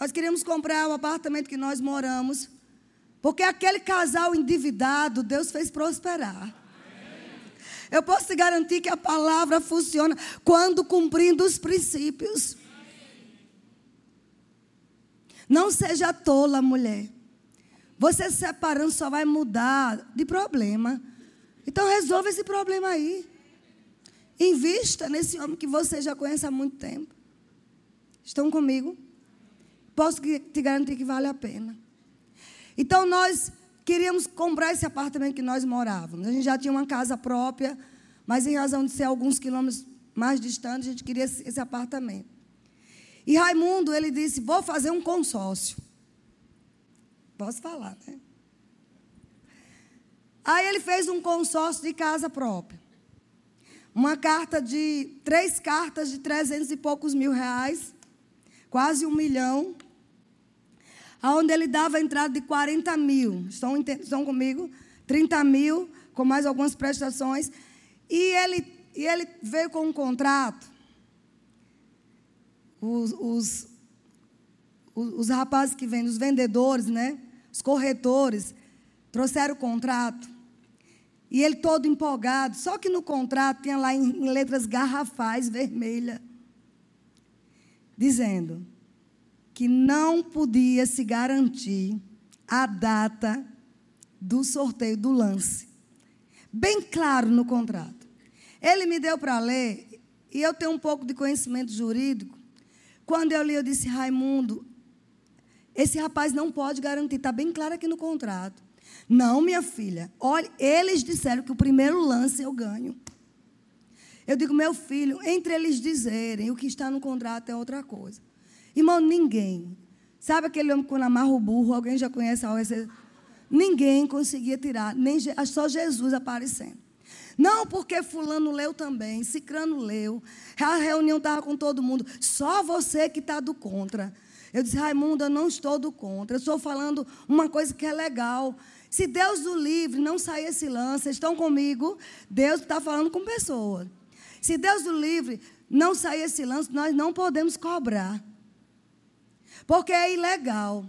Nós queríamos comprar o apartamento que nós moramos, porque aquele casal endividado, Deus fez prosperar. Eu posso te garantir que a palavra funciona quando cumprindo os princípios. Não seja tola, mulher. Você se separando só vai mudar de problema. Então resolva esse problema aí. Invista nesse homem que você já conhece há muito tempo. Estão comigo? Posso te garantir que vale a pena. Então nós queríamos comprar esse apartamento que nós morávamos. A gente já tinha uma casa própria, mas em razão de ser alguns quilômetros mais distante, a gente queria esse apartamento. E Raimundo, ele disse: Vou fazer um consórcio. Posso falar, né? Aí ele fez um consórcio de casa própria. Uma carta de. Três cartas de trezentos e poucos mil reais. Quase um milhão. Onde ele dava entrada de 40 mil. Estão, estão comigo? 30 mil, com mais algumas prestações. E ele, e ele veio com um contrato. Os, os, os, os rapazes que vendem, os vendedores, né? Os corretores, trouxeram o contrato. E ele todo empolgado. Só que no contrato tinha lá em, em letras garrafais vermelhas, dizendo que não podia se garantir a data do sorteio do lance. Bem claro no contrato. Ele me deu para ler, e eu tenho um pouco de conhecimento jurídico. Quando eu li, eu disse, Raimundo, esse rapaz não pode garantir, está bem claro aqui no contrato. Não, minha filha. Olha, eles disseram que o primeiro lance eu ganho. Eu digo, meu filho, entre eles dizerem o que está no contrato é outra coisa. Irmão, ninguém. Sabe aquele homem quando amarra o burro? Alguém já conhece algo? Ninguém conseguia tirar, nem só Jesus aparecendo. Não porque fulano leu também, cicrano leu. A reunião estava com todo mundo. Só você que está do contra. Eu disse, Raimundo, eu não estou do contra. Eu estou falando uma coisa que é legal. Se Deus do livre não sair esse lance, estão comigo, Deus está falando com pessoas. Se Deus do livre não sair esse lance, nós não podemos cobrar. Porque é ilegal.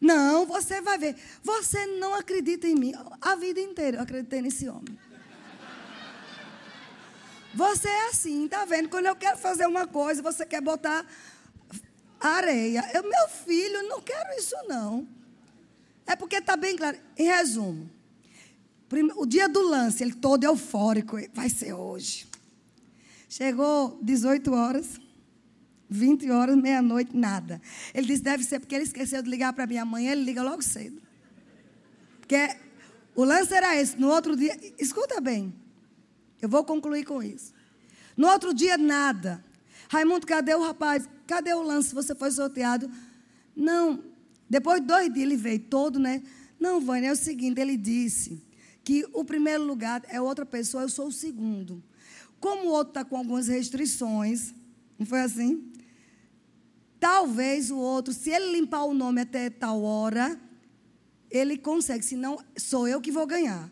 Não, você vai ver. Você não acredita em mim. A vida inteira eu acreditei nesse homem. Você é assim, tá vendo? Quando eu quero fazer uma coisa, você quer botar areia. Eu, meu filho, não quero isso não. É porque está bem claro. Em resumo, o dia do lance, ele todo eufórico, vai ser hoje. Chegou 18 horas, 20 horas, meia-noite, nada. Ele disse, deve ser porque ele esqueceu de ligar para minha mãe, ele liga logo cedo. Porque o lance era esse. No outro dia, escuta bem, eu vou concluir com isso. No outro dia, nada. Raimundo, cadê o rapaz? Cadê o lance? Você foi sorteado? Não. Depois de dois dias ele veio todo, né? Não, Vânia, é o seguinte, ele disse que o primeiro lugar é outra pessoa, eu sou o segundo. Como o outro está com algumas restrições, não foi assim? Talvez o outro, se ele limpar o nome até tal hora, ele consegue, senão sou eu que vou ganhar.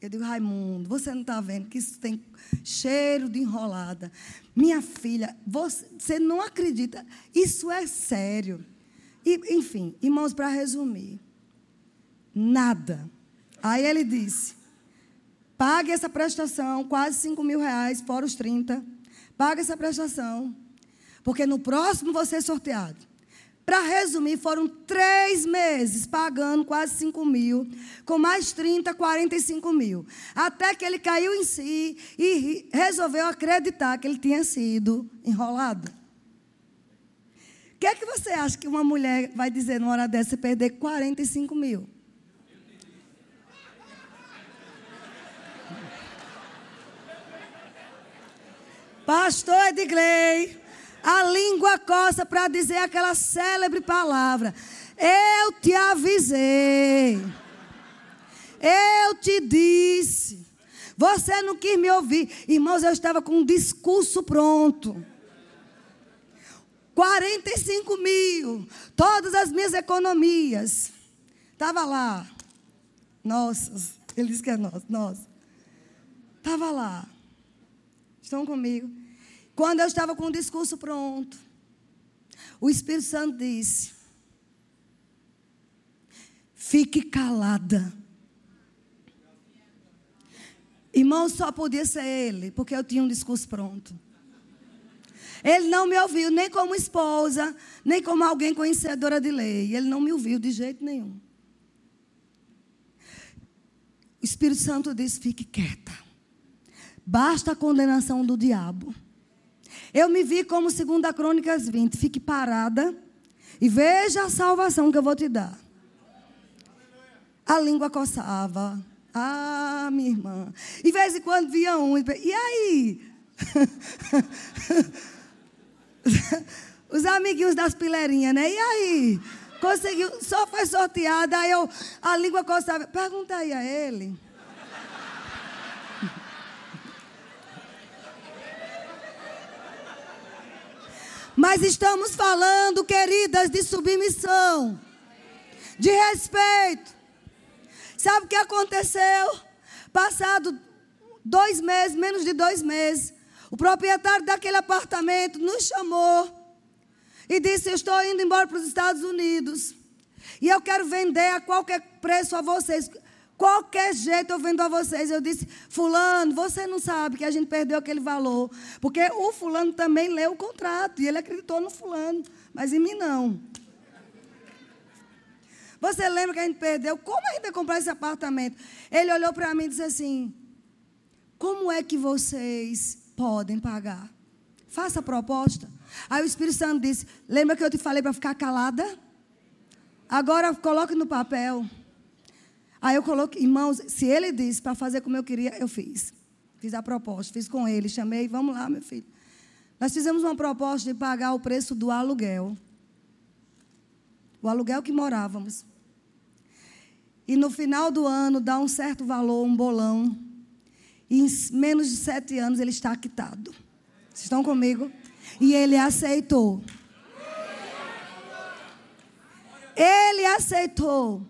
Eu digo, Raimundo, você não está vendo que isso tem cheiro de enrolada. Minha filha, você, você não acredita, isso é sério. E, enfim, irmãos, para resumir, nada. Aí ele disse: Pague essa prestação, quase 5 mil reais, fora os 30. Pague essa prestação. Porque no próximo você é sorteado. Para resumir, foram três meses pagando quase 5 mil, com mais 30, 45 mil. Até que ele caiu em si e resolveu acreditar que ele tinha sido enrolado. O que é que você acha que uma mulher vai dizer numa hora dessa perder 45 mil? Pastor Edgley, a língua coça para dizer aquela célebre palavra. Eu te avisei. Eu te disse. Você não quis me ouvir. Irmãos, eu estava com um discurso pronto. 45 mil. Todas as minhas economias. Estava lá. Nossas. Ele disse que é nosso. Nossa. Estava lá. Estão comigo? Quando eu estava com o discurso pronto, o Espírito Santo disse: Fique calada. Irmão, só podia ser ele, porque eu tinha um discurso pronto. Ele não me ouviu nem como esposa, nem como alguém conhecedora de lei. Ele não me ouviu de jeito nenhum. O Espírito Santo disse: fique quieta. Basta a condenação do diabo. Eu me vi como segunda Crônicas 20. Fique parada e veja a salvação que eu vou te dar. A língua coçava. Ah, minha irmã. E de vez em quando via um. E aí? (laughs) Os amiguinhos das pileirinhas, né? E aí? Conseguiu, só foi sorteada. Aí eu, a língua coçava. Pergunta aí a ele. Mas estamos falando, queridas, de submissão, de respeito. Sabe o que aconteceu? Passado dois meses, menos de dois meses, o proprietário daquele apartamento nos chamou e disse: Eu estou indo embora para os Estados Unidos. E eu quero vender a qualquer preço a vocês. Qualquer jeito eu vendo a vocês. Eu disse, fulano, você não sabe que a gente perdeu aquele valor. Porque o fulano também leu o contrato e ele acreditou no fulano, mas em mim não. Você lembra que a gente perdeu? Como a gente vai comprar esse apartamento? Ele olhou para mim e disse assim: Como é que vocês podem pagar? Faça a proposta. Aí o Espírito Santo disse: Lembra que eu te falei para ficar calada? Agora coloque no papel. Aí eu coloquei, irmãos, se ele disse para fazer como eu queria, eu fiz. Fiz a proposta, fiz com ele, chamei, vamos lá, meu filho. Nós fizemos uma proposta de pagar o preço do aluguel. O aluguel que morávamos. E no final do ano dá um certo valor, um bolão. E em menos de sete anos ele está quitado. Vocês estão comigo? E ele aceitou. Ele aceitou.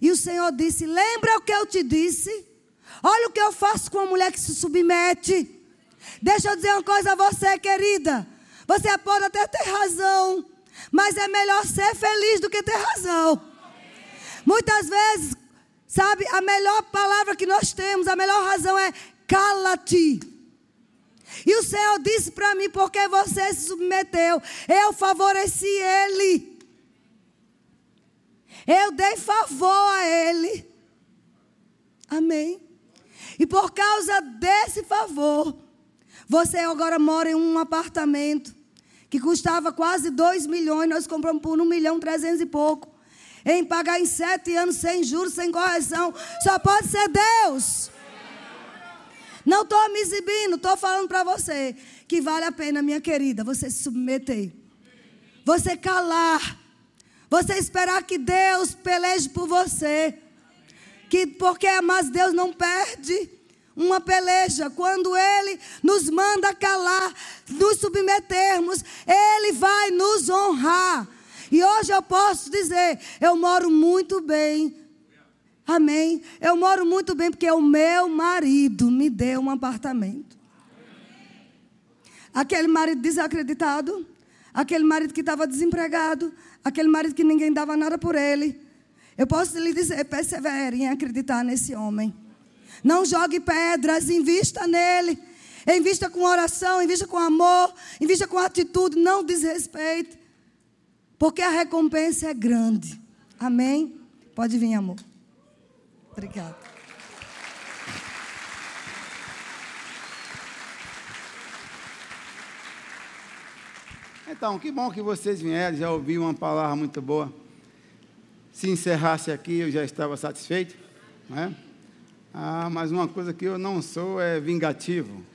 E o Senhor disse: Lembra o que eu te disse? Olha o que eu faço com uma mulher que se submete. Deixa eu dizer uma coisa a você, querida. Você pode até ter razão, mas é melhor ser feliz do que ter razão. Muitas vezes, sabe, a melhor palavra que nós temos, a melhor razão é cala-te. E o Senhor disse para mim: porque você se submeteu, eu favoreci ele. Eu dei favor a ele. Amém. E por causa desse favor, você agora mora em um apartamento que custava quase 2 milhões, nós compramos por 1 milhão 300 e pouco. Em pagar em sete anos, sem juros, sem correção. Só pode ser Deus. Não estou me exibindo, estou falando para você que vale a pena, minha querida, você se submeter. Você calar. Você esperar que Deus peleje por você. Que, porque, mas Deus não perde uma peleja. Quando Ele nos manda calar, nos submetermos, Ele vai nos honrar. E hoje eu posso dizer: eu moro muito bem. Amém. Eu moro muito bem porque o meu marido me deu um apartamento. Aquele marido desacreditado, aquele marido que estava desempregado, aquele marido que ninguém dava nada por ele. Eu posso lhe dizer, persevere em acreditar nesse homem. Não jogue pedras, invista nele. Invista com oração, invista com amor, invista com atitude, não desrespeite. Porque a recompensa é grande. Amém? Pode vir, amor. Obrigada. Então, que bom que vocês vieram, já ouvi uma palavra muito boa. Se encerrasse aqui, eu já estava satisfeito. Né? Ah, mas uma coisa que eu não sou é vingativo. (laughs)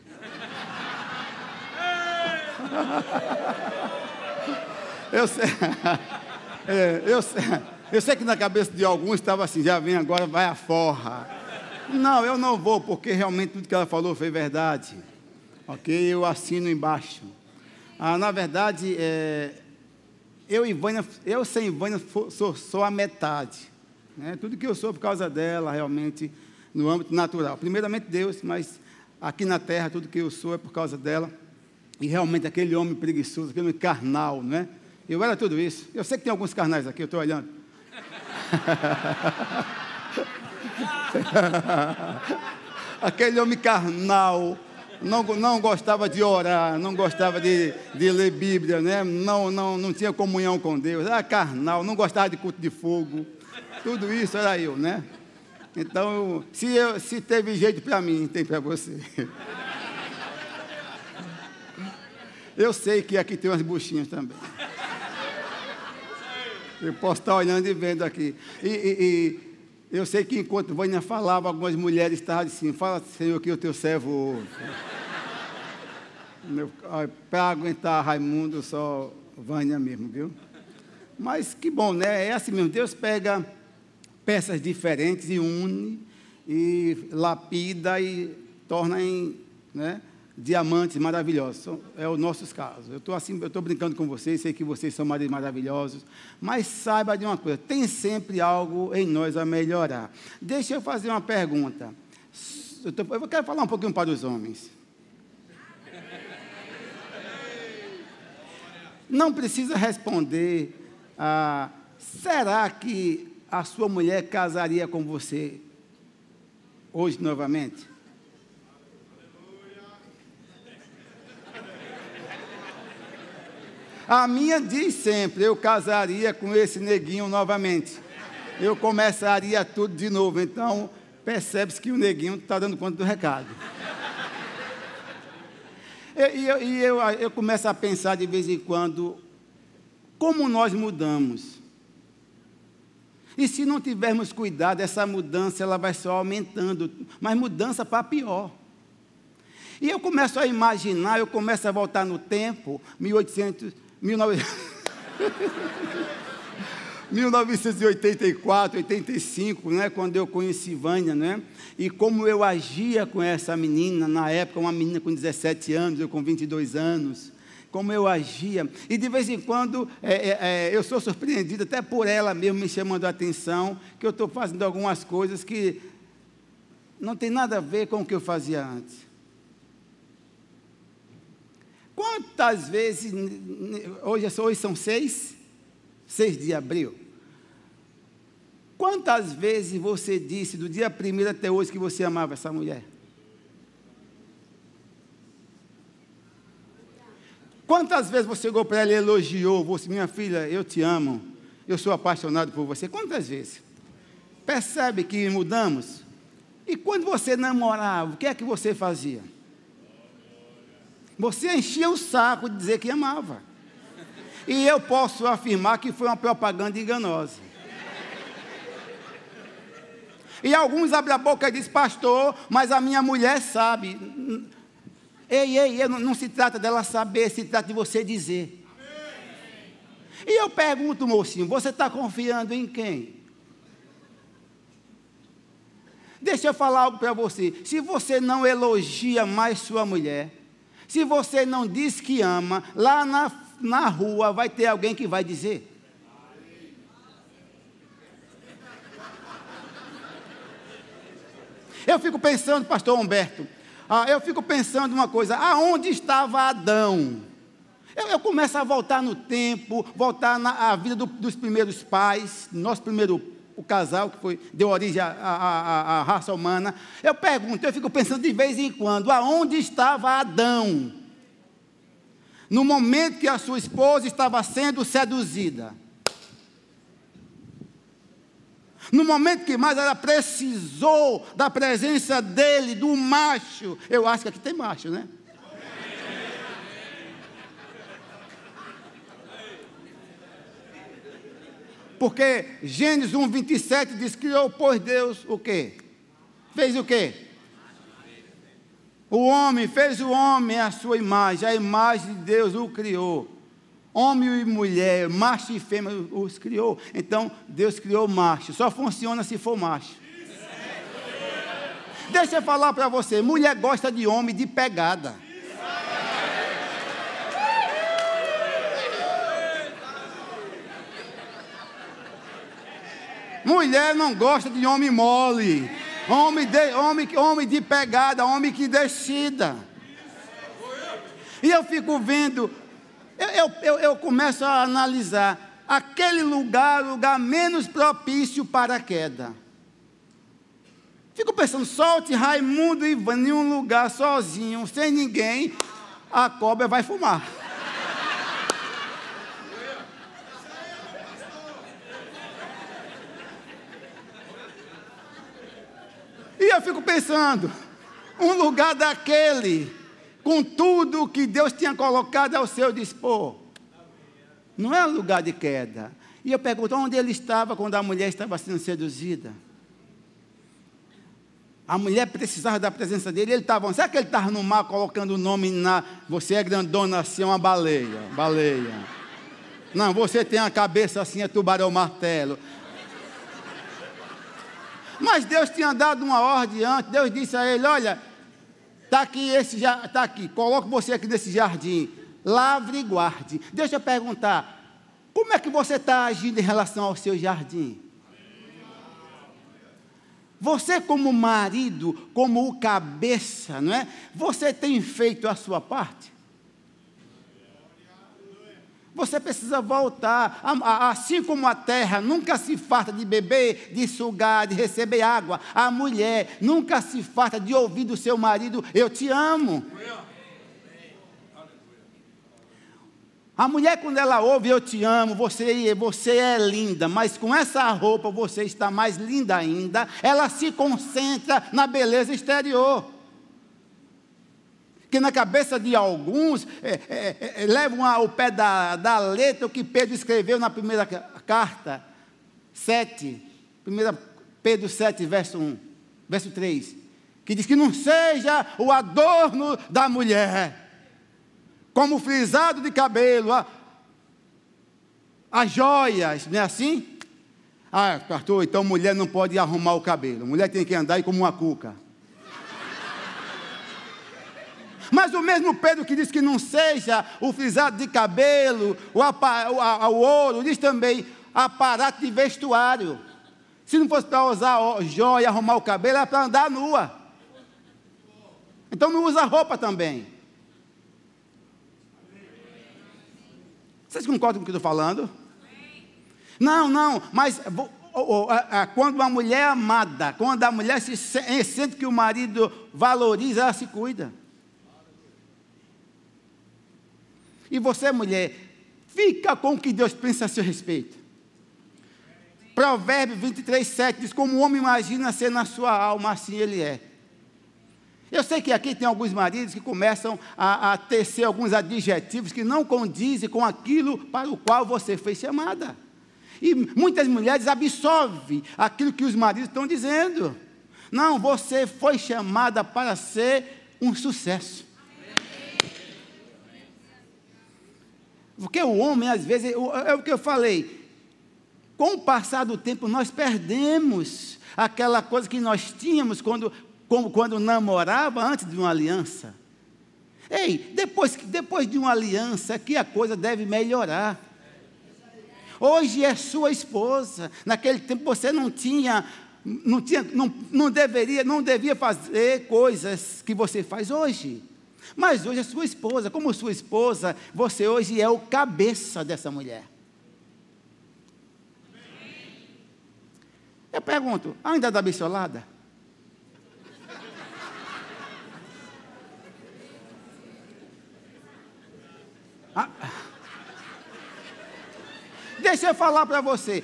Eu sei, (laughs) é, eu, sei, eu sei que na cabeça de alguns estava assim, já vem agora, vai a forra. Não, eu não vou, porque realmente tudo que ela falou foi verdade. Ok? Eu assino embaixo. Ah, na verdade, é, eu, Vânia, eu sem Vânia sou a metade. Né? Tudo que eu sou por causa dela, realmente, no âmbito natural. Primeiramente Deus, mas aqui na terra, tudo que eu sou é por causa dela. E realmente aquele homem preguiçoso, aquele homem carnal, não é? Eu era tudo isso. Eu sei que tem alguns carnais aqui, eu estou olhando. (laughs) Aquele homem carnal, não, não gostava de orar, não gostava de, de ler Bíblia, né? não, não, não tinha comunhão com Deus, era carnal, não gostava de culto de fogo. Tudo isso era eu, né? Então, se, eu, se teve jeito para mim, tem para você. Eu sei que aqui tem umas buchinhas também. Eu posso estar olhando e vendo aqui. E, e, e eu sei que enquanto Vânia falava, algumas mulheres estavam assim, fala, Senhor, que o teu servo ouve. Para aguentar Raimundo, só Vânia mesmo, viu? Mas que bom, né? É assim mesmo. Deus pega peças diferentes e une, e lapida e torna em, né? diamantes maravilhosos. É o nosso caso. Eu estou assim, eu estou brincando com vocês, sei que vocês são maravilhosos, mas saiba de uma coisa: tem sempre algo em nós a melhorar. Deixa eu fazer uma pergunta. Eu, tô, eu quero falar um pouquinho para os homens. Não precisa responder. Ah, será que a sua mulher casaria com você hoje novamente? A minha diz sempre: eu casaria com esse neguinho novamente. Eu começaria tudo de novo. Então, percebe-se que o neguinho está dando conta do recado. E, eu, eu, eu começo a pensar de vez em quando como nós mudamos. E se não tivermos cuidado, essa mudança ela vai só aumentando, mas mudança para pior. E eu começo a imaginar, eu começo a voltar no tempo, 1800, (laughs) 1984, 85, né, quando eu conheci Vânia, né, e como eu agia com essa menina, na época, uma menina com 17 anos, eu com 22 anos, como eu agia, e de vez em quando é, é, é, eu sou surpreendido até por ela mesmo me chamando a atenção, que eu estou fazendo algumas coisas que não tem nada a ver com o que eu fazia antes. Quantas vezes, hoje, hoje são seis, seis de abril. Quantas vezes você disse do dia primeiro até hoje que você amava essa mulher? Quantas vezes você chegou para ela e elogiou você, minha filha, eu te amo, eu sou apaixonado por você? Quantas vezes? Percebe que mudamos? E quando você namorava, o que é que você fazia? Você enchia o saco de dizer que amava. E eu posso afirmar que foi uma propaganda enganosa. E alguns abrem a boca e dizem, pastor, mas a minha mulher sabe. Ei, ei, não, não se trata dela saber, se trata de você dizer. E eu pergunto, mocinho, você está confiando em quem? Deixa eu falar algo para você. Se você não elogia mais sua mulher, se você não diz que ama, lá na, na rua vai ter alguém que vai dizer. Eu fico pensando, pastor Humberto, ah, eu fico pensando uma coisa: aonde estava Adão? Eu, eu começo a voltar no tempo, voltar na vida do, dos primeiros pais, nosso primeiro o casal que foi, deu origem à, à, à, raça humana. Eu pergunto, eu fico pensando de vez em quando, aonde estava Adão? No momento que a sua esposa estava sendo seduzida. No momento que mais ela precisou da presença dele, do macho. Eu acho que aqui tem macho, né? Porque Gênesis 1, 27 diz: Criou, pois Deus o quê? Fez o quê? O homem fez o homem à sua imagem, a imagem de Deus o criou. Homem e mulher, macho e fêmea os criou. Então, Deus criou macho. Só funciona se for macho. Deixa eu falar para você: mulher gosta de homem de pegada. Mulher não gosta de homem mole. Homem de, homem, homem de pegada, homem que decida. E eu fico vendo eu, eu, eu, começo a analisar aquele lugar, o lugar menos propício para a queda. Fico pensando, solte Raimundo e Ivan em um lugar sozinho, sem ninguém, a cobra vai fumar. E eu fico pensando, um lugar daquele, com tudo que Deus tinha colocado ao seu dispor. Não é lugar de queda. E eu pergunto, onde ele estava quando a mulher estava sendo seduzida? A mulher precisava da presença dele, ele estava, será que ele estava no mar colocando o nome na, você é grandona assim, uma baleia, baleia. Não, você tem a cabeça assim, é tubarão martelo. Mas Deus tinha dado uma ordem antes, Deus disse a ele, olha, Está aqui, esse está aqui, coloco você aqui nesse jardim. Lavre e guarde. Deixa eu perguntar, como é que você está agindo em relação ao seu jardim? Você, como marido, como o cabeça, não é? Você tem feito a sua parte? Você precisa voltar. Assim como a terra nunca se farta de beber, de sugar, de receber água, a mulher nunca se farta de ouvir do seu marido: Eu te amo. A mulher, quando ela ouve eu te amo, você, você é linda, mas com essa roupa você está mais linda ainda, ela se concentra na beleza exterior que na cabeça de alguns é, é, é, levam ao pé da, da letra o que Pedro escreveu na primeira carta, 7, 1 Pedro 7, verso 1, verso 3, que diz que não seja o adorno da mulher, como frisado de cabelo, a, as joias, não é assim? Ah, pastor, então mulher não pode arrumar o cabelo, mulher tem que andar como uma cuca. Mas o mesmo Pedro que diz que não seja o frisado de cabelo, o, o, o ouro, diz também aparato de vestuário. Se não fosse para usar joia, arrumar o cabelo, é para andar nua. Então não usa roupa também. Vocês concordam com o que eu estou falando? Não, não, mas quando uma mulher é amada, quando a mulher se sente que o marido valoriza, ela se cuida. E você, mulher, fica com o que Deus pensa a seu respeito. Provérbio 23, 7 diz: Como o homem imagina ser na sua alma, assim ele é. Eu sei que aqui tem alguns maridos que começam a, a tecer alguns adjetivos que não condizem com aquilo para o qual você foi chamada. E muitas mulheres absorvem aquilo que os maridos estão dizendo. Não, você foi chamada para ser um sucesso. Porque o homem, às vezes, é o que eu falei, com o passar do tempo, nós perdemos aquela coisa que nós tínhamos quando, como quando namorava antes de uma aliança. Ei, depois, depois de uma aliança, que a coisa deve melhorar. Hoje é sua esposa. Naquele tempo você não tinha, não tinha, não, não deveria, não devia fazer coisas que você faz hoje. Mas hoje é sua esposa. Como sua esposa, você hoje é o cabeça dessa mulher. Eu pergunto, ainda dá bisolada? Ah. Deixa eu falar para você.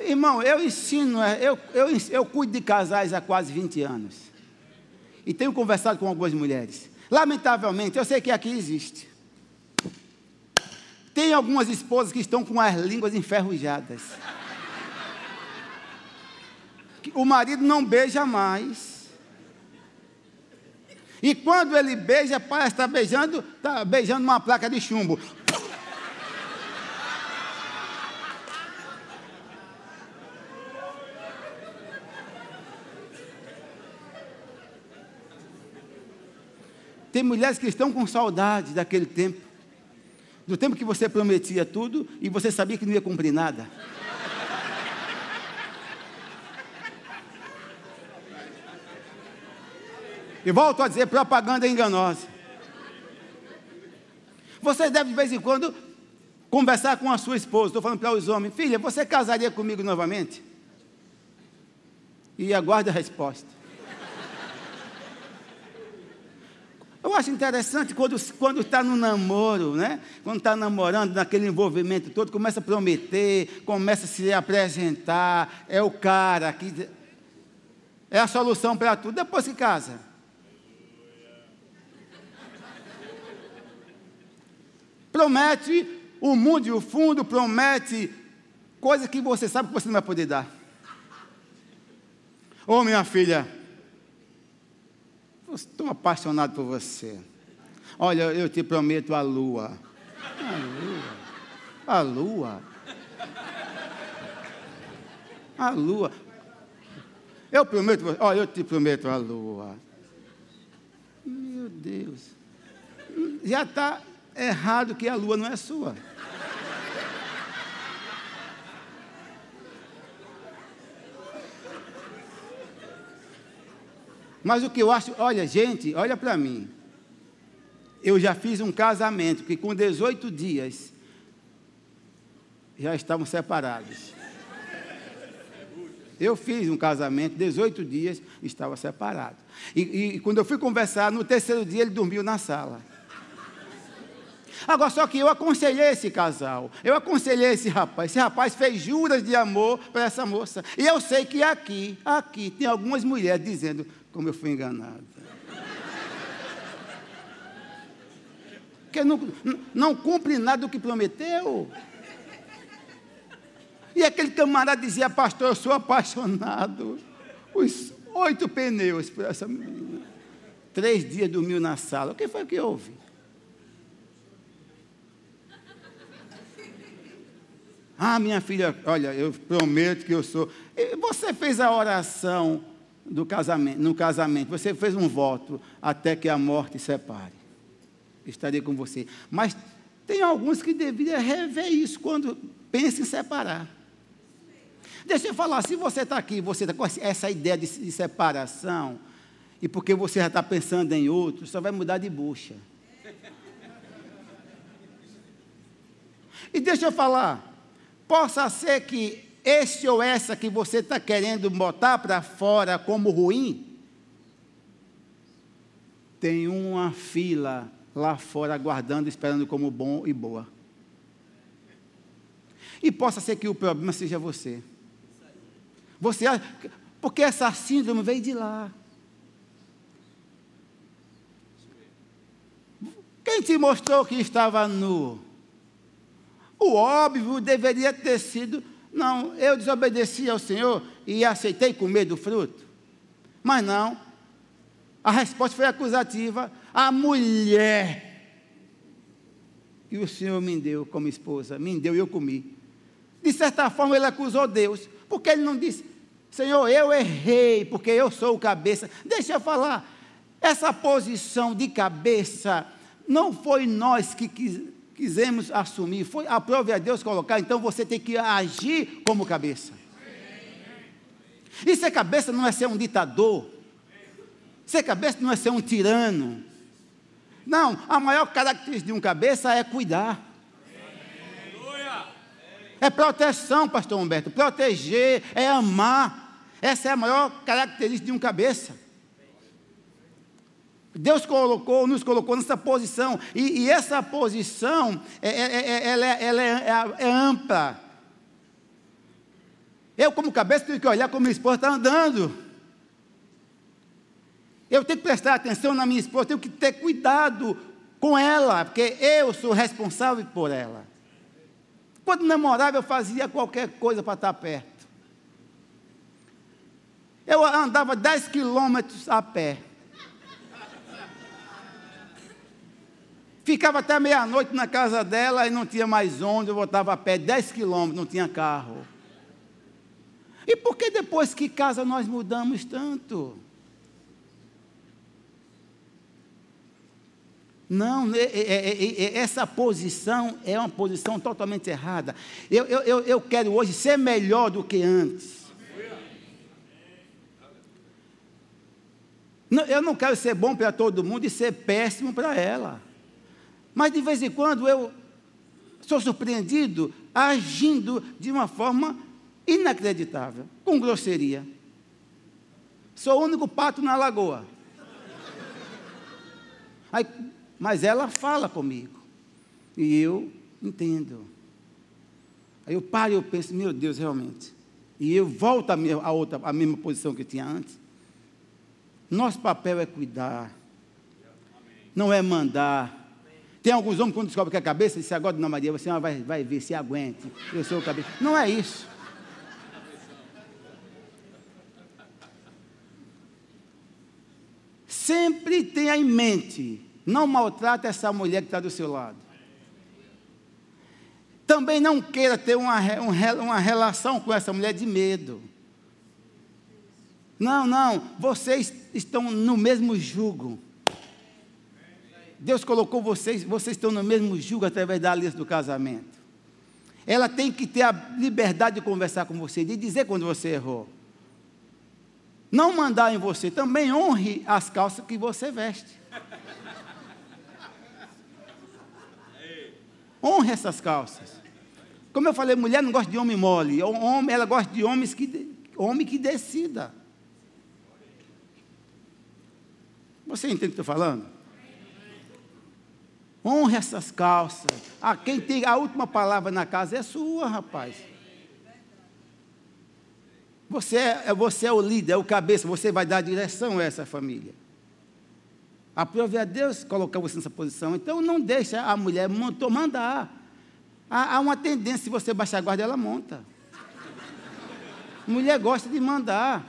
Irmão, eu ensino, é, eu, eu, eu cuido de casais há quase 20 anos. E tenho conversado com algumas mulheres. Lamentavelmente, eu sei que aqui existe. Tem algumas esposas que estão com as línguas enferrujadas. O marido não beija mais. E quando ele beija, parece estar beijando, está beijando uma placa de chumbo. Tem mulheres que estão com saudade daquele tempo. Do tempo que você prometia tudo e você sabia que não ia cumprir nada. E volto a dizer, propaganda enganosa. Você deve de vez em quando conversar com a sua esposa. Estou falando para os homens, filha, você casaria comigo novamente? E aguarde a resposta. Eu acho interessante quando está no namoro, né? Quando está namorando, naquele envolvimento todo, começa a prometer, começa a se apresentar, é o cara que é a solução para tudo. Depois que casa, promete o mundo e o fundo, promete coisas que você sabe que você não vai poder dar. Ô oh, minha filha, Estou apaixonado por você. Olha, eu te prometo a lua. A lua. A lua. A lua. Eu prometo, olha, eu te prometo a lua. Meu Deus. Já está errado que a lua não é sua. Mas o que eu acho, olha, gente, olha para mim. Eu já fiz um casamento que com 18 dias já estavam separados. Eu fiz um casamento, 18 dias, estava separado. E, e, quando eu fui conversar, no terceiro dia ele dormiu na sala. Agora, só que eu aconselhei esse casal, eu aconselhei esse rapaz. Esse rapaz fez juras de amor para essa moça. E eu sei que aqui, aqui, tem algumas mulheres dizendo: como eu fui enganado. Porque não, não cumpre nada do que prometeu. E aquele camarada dizia, pastor, eu sou apaixonado. Os oito pneus por essa menina. Três dias dormiu na sala. O que foi que houve? Ah, minha filha, olha, eu prometo que eu sou. Você fez a oração do casamento, no casamento, você fez um voto até que a morte separe. Estarei com você. Mas tem alguns que deveriam rever isso quando pensam em separar. Deixa eu falar, se você está aqui, você está com essa ideia de, de separação, e porque você já está pensando em outro, só vai mudar de bucha. E deixa eu falar, possa ser que esse ou essa que você está querendo botar para fora como ruim, tem uma fila lá fora, aguardando, esperando como bom e boa. E possa ser que o problema seja você. Você, porque essa síndrome veio de lá. Quem te mostrou que estava nu? O óbvio deveria ter sido: não, eu desobedeci ao Senhor e aceitei comer do fruto. Mas não, a resposta foi acusativa. A mulher. E o Senhor me deu como esposa, me deu e eu comi. De certa forma, ele acusou Deus, porque ele não disse: Senhor, eu errei, porque eu sou o cabeça. Deixa eu falar. Essa posição de cabeça não foi nós que quis, quisemos assumir, foi a prova a Deus colocar, então você tem que agir como cabeça. E ser cabeça não é ser um ditador, ser cabeça não é ser um tirano. Não, a maior característica de um cabeça é cuidar. É proteção, pastor Humberto. Proteger, é amar. Essa é a maior característica de um cabeça. Deus colocou, nos colocou nessa posição, e, e essa posição é, é, é, ela, é, ela é, ampla. Eu, como cabeça, tenho que olhar como minha esposa está andando. Eu tenho que prestar atenção na minha esposa, tenho que ter cuidado com ela, porque eu sou responsável por ela. Quando namorava, eu fazia qualquer coisa para estar perto. Eu andava 10 quilômetros a pé. Ficava até meia-noite na casa dela e não tinha mais onde, eu voltava a pé 10 quilômetros, não tinha carro. E por que depois que casa nós mudamos tanto? Não, é, é, é, essa posição é uma posição totalmente errada. Eu, eu, eu quero hoje ser melhor do que antes. eu não quero ser bom para todo mundo e ser péssimo para ela. Mas de vez em quando eu sou surpreendido agindo de uma forma inacreditável, com grosseria. Sou o único pato na lagoa. Aí, mas ela fala comigo. E eu entendo. Aí eu paro e eu penso, meu Deus, realmente. E eu volto a, minha, outra, a mesma posição que eu tinha antes. Nosso papel é cuidar. Não é mandar tem alguns homens, quando descobrem que é a cabeça, dizem, agora, Dona Maria, você vai, vai ver se aguente. Eu sou o cabeça. Não é isso. Sempre tenha em mente, não maltrate essa mulher que está do seu lado. Também não queira ter uma, uma relação com essa mulher de medo. Não, não, vocês estão no mesmo jugo. Deus colocou vocês, vocês estão no mesmo julgo através da aliança do casamento. Ela tem que ter a liberdade de conversar com você, de dizer quando você errou. Não mandar em você, também honre as calças que você veste. Honre essas calças. Como eu falei, mulher não gosta de homem mole. Homem, ela gosta de homens que, homem que decida. Você entende o que eu estou falando? Honre essas calças. Ah, quem tem a última palavra na casa é sua, rapaz. Você é, você é o líder, é o cabeça, você vai dar direção a essa família. Aprove a Deus colocar você nessa posição. Então não deixa a mulher mandar. Há, há uma tendência, se você baixar a guarda, ela monta. Mulher gosta de mandar.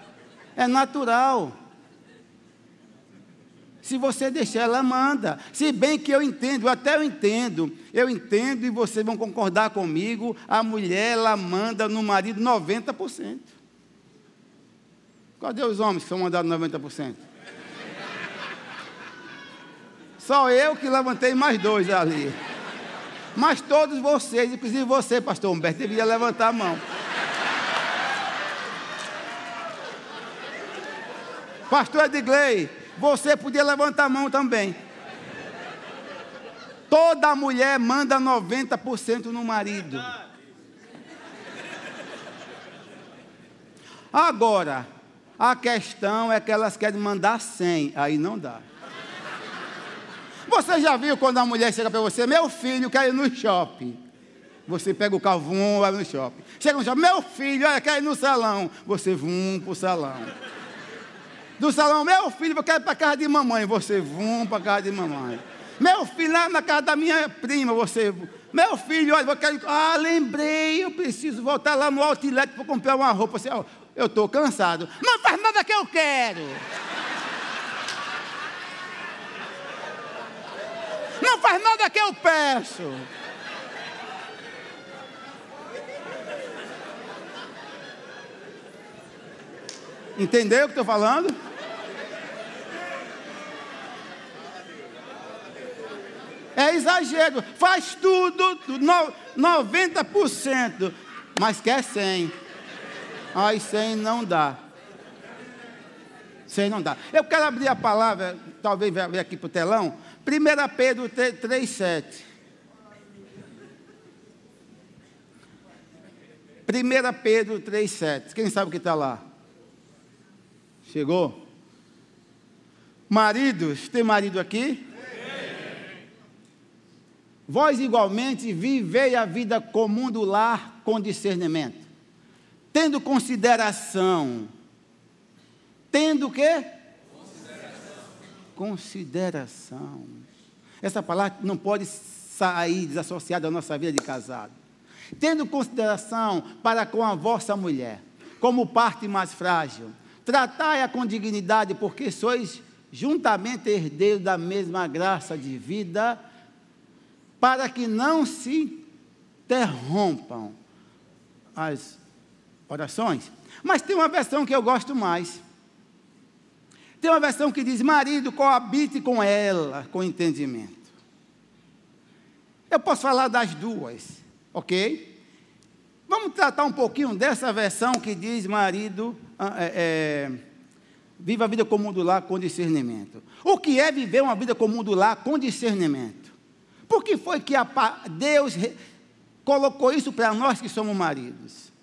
É natural. Se você deixar, ela manda. Se bem que eu entendo, até eu entendo, eu entendo e vocês vão concordar comigo, a mulher, ela manda no marido 90%. Cadê os homens que são mandados 90%? Só eu que levantei mais dois ali. Mas todos vocês, inclusive você, pastor Humberto, deveria levantar a mão. Pastor Edgley, você podia levantar a mão também. Toda mulher manda 90% no marido. Agora, a questão é que elas querem mandar 100, aí não dá. Você já viu quando a mulher chega para você, meu filho quer ir no shopping? Você pega o carro, vum, vai no shopping. Chega no shopping, meu filho, quer ir no salão. Você, vum, para o salão. Do salão, meu filho, eu quero ir para casa de mamãe. Você, vum, para casa de mamãe. Meu filho, lá na casa da minha prima, você, meu filho, olha, eu quero. Ah, lembrei, eu preciso voltar lá no outlet para comprar uma roupa. Você, ó, eu estou cansado. Não faz nada que eu quero. Não faz nada que eu peço. Entendeu o que estou falando? É exagero. Faz tudo, 90%, mas quer 100. Ai, 100 não dá. 100 não dá. Eu quero abrir a palavra, talvez ver aqui para o telão. 1 Pedro 3, 7. 1 Pedro 3, 7. Quem sabe o que está lá? Chegou? Maridos, tem marido aqui? Vós igualmente vivei a vida comum do lar com discernimento, tendo consideração. Tendo o quê? Consideração. consideração. Essa palavra não pode sair desassociada da nossa vida de casado. Tendo consideração para com a vossa mulher, como parte mais frágil. Tratai-a com dignidade, porque sois juntamente herdeiros da mesma graça de vida para que não se interrompam as orações. Mas tem uma versão que eu gosto mais. Tem uma versão que diz: marido, coabite com ela, com entendimento. Eu posso falar das duas, ok? Vamos tratar um pouquinho dessa versão que diz: marido, ah, é, é, viva a vida comum do lar com discernimento. O que é viver uma vida comum do lar com discernimento? Por que foi que Deus colocou isso para nós que somos maridos?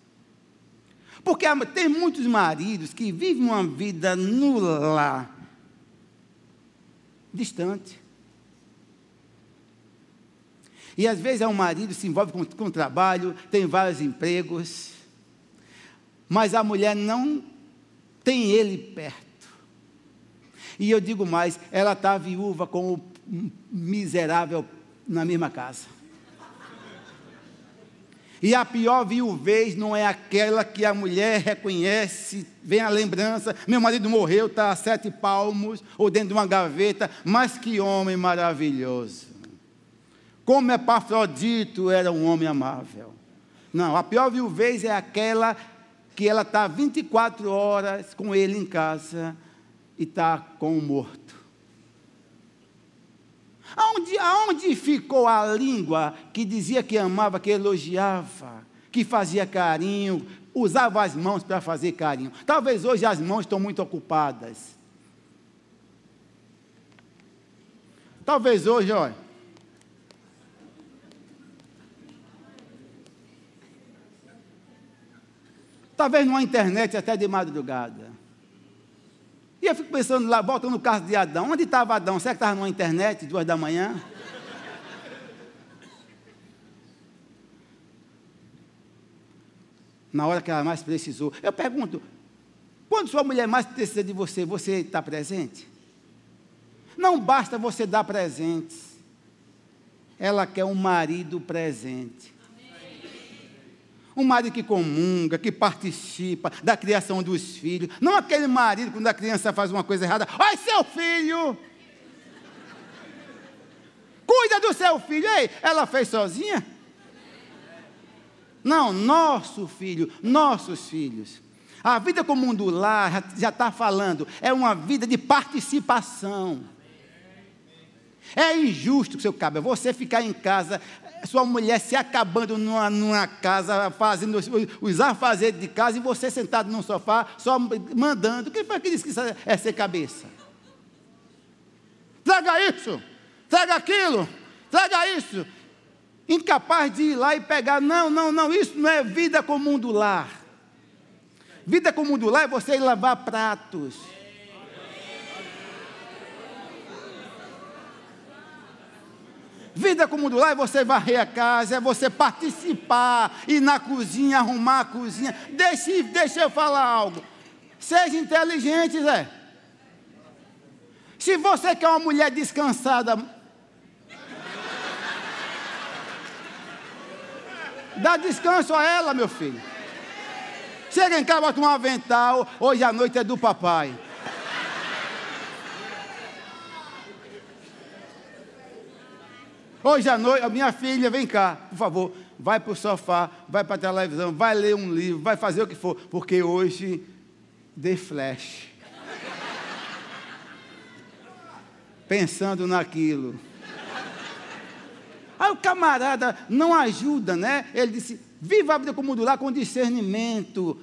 Porque tem muitos maridos que vivem uma vida nula, distante. E às vezes é um marido se envolve com, com trabalho, tem vários empregos, mas a mulher não tem ele perto. E eu digo mais, ela está viúva com o miserável na mesma casa. E a pior viuvez não é aquela que a mulher reconhece, vem a lembrança, meu marido morreu, está a sete palmos, ou dentro de uma gaveta, mas que homem maravilhoso. Como Epafrodito era um homem amável. Não, a pior viuvez é aquela que ela está 24 horas com ele em casa e está com o morto. Aonde, aonde ficou a língua que dizia que amava, que elogiava, que fazia carinho, usava as mãos para fazer carinho? Talvez hoje as mãos estão muito ocupadas. Talvez hoje, olha. Talvez numa internet até de madrugada. E eu fico pensando lá, voltando no caso de Adão. Onde estava Adão? Será que estava numa internet, duas da manhã? Na hora que ela mais precisou. Eu pergunto, quando sua mulher mais precisa de você, você está presente? Não basta você dar presentes. Ela quer um marido presente um marido que comunga, que participa da criação dos filhos. Não aquele marido, quando a criança faz uma coisa errada, ai, seu filho! Cuida do seu filho. Ei, ela fez sozinha? Não, nosso filho, nossos filhos. A vida comum do lar já está falando, é uma vida de participação. É injusto, seu cabelo, você ficar em casa sua mulher se acabando numa, numa casa, fazendo os, os afazeres de casa, e você sentado no sofá, só mandando. Quem foi que disse que isso é ser cabeça? Traga isso, traga aquilo, traga isso. Incapaz de ir lá e pegar. Não, não, não, isso não é vida comum do lar. Vida comum do lar é você ir lavar pratos. Vida como do lar é você varrer a casa, é você participar, ir na cozinha, arrumar a cozinha. Deixe, deixa eu falar algo. Seja inteligente, Zé. Se você quer uma mulher descansada, dá descanso a ela, meu filho. Chega em casa, bota um avental. Hoje a noite é do papai. Hoje à noite, minha filha, vem cá, por favor, vai para o sofá, vai para a televisão, vai ler um livro, vai fazer o que for, porque hoje, de flash. Pensando naquilo. Aí o camarada não ajuda, né? Ele disse: viva a vida com o mundo lá com discernimento.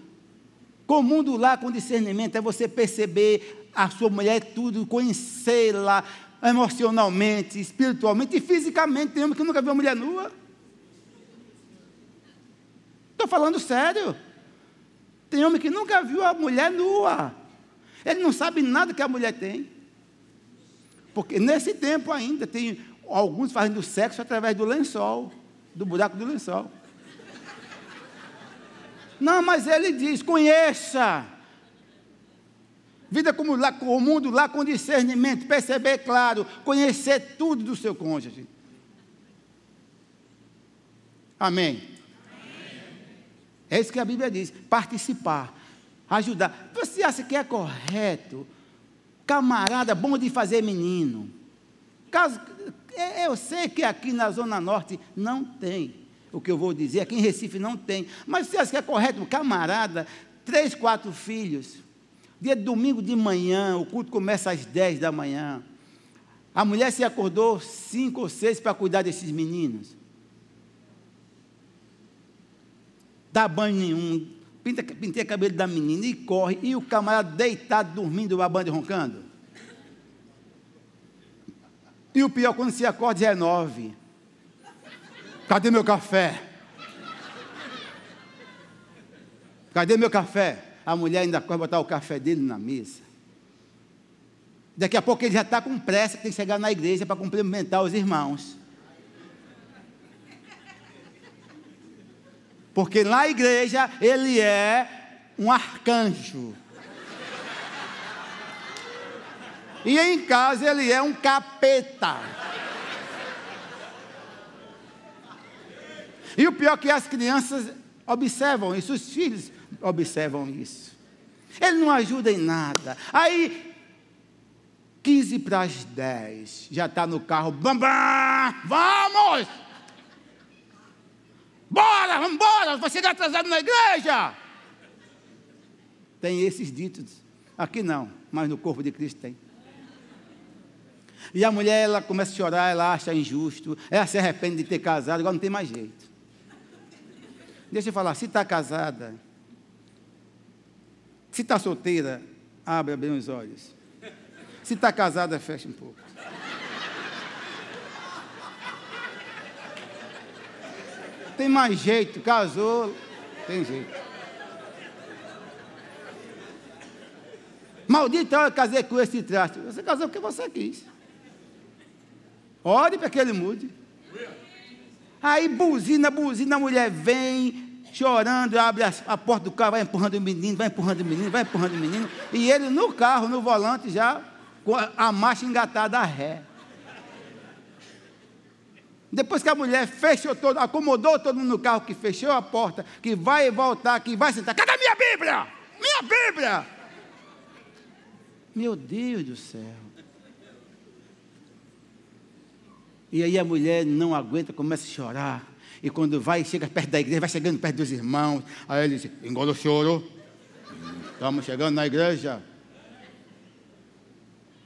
Com o mundo lá com discernimento é você perceber a sua mulher tudo, conhecê-la, emocionalmente, espiritualmente e fisicamente. Tem homem que nunca viu uma mulher nua. Estou falando sério. Tem homem que nunca viu a mulher nua. Ele não sabe nada que a mulher tem. Porque nesse tempo ainda tem alguns fazendo sexo através do lençol, do buraco do lençol. Não, mas ele diz: conheça. Vida como lá, o mundo lá com discernimento, perceber claro, conhecer tudo do seu cônjuge. Amém. Amém. É isso que a Bíblia diz: participar, ajudar. Você acha que é correto? Camarada bom de fazer menino. Caso, é, eu sei que aqui na Zona Norte não tem. O que eu vou dizer, aqui em Recife não tem. Mas você acha que é correto? Camarada, três, quatro filhos Dia de domingo de manhã, o culto começa às 10 da manhã. A mulher se acordou cinco ou seis para cuidar desses meninos. Dá banho nenhum, pinta, pintei o cabelo da menina e corre, e o camarada deitado, dormindo, babando e roncando. E o pior, quando se acorda, é nove. Cadê meu café? Cadê meu café? A mulher ainda corre botar o café dele na mesa. Daqui a pouco ele já está com pressa, tem que chegar na igreja para cumprimentar os irmãos. Porque na igreja ele é um arcanjo. E em casa ele é um capeta. E o pior é que as crianças observam isso, os filhos observam isso. Ele não ajuda em nada. Aí, 15 para as 10, já está no carro, bam, bam, vamos! Bora, vamos embora, vai chegar atrasado na igreja. Tem esses ditos. Aqui não, mas no corpo de Cristo tem. E a mulher, ela começa a chorar, ela acha injusto, ela se arrepende de ter casado, agora não tem mais jeito. Deixa eu falar, se está casada, se está solteira, abre bem os olhos. Se está casada, fecha um pouco. Tem mais jeito, casou, tem jeito. Maldito eu casei com esse traste. Você casou porque você quis. Ore para que ele mude. Aí buzina, buzina, a mulher vem, chorando, abre a, a, porta do carro, vai empurrando o menino, vai empurrando o menino, vai empurrando o menino, e ele no carro, no volante, já com a, marcha engatada a ré. Depois que a mulher fechou todo, acomodou todo mundo no carro, que fechou a porta, que vai voltar, que vai sentar. Cadê minha Bíblia? Minha Bíblia! Meu Deus do céu. E aí a mulher não aguenta, começa a chorar. E quando vai, chega perto da igreja, vai chegando perto dos irmãos. Aí ele diz: engola o choro. Estamos chegando na igreja.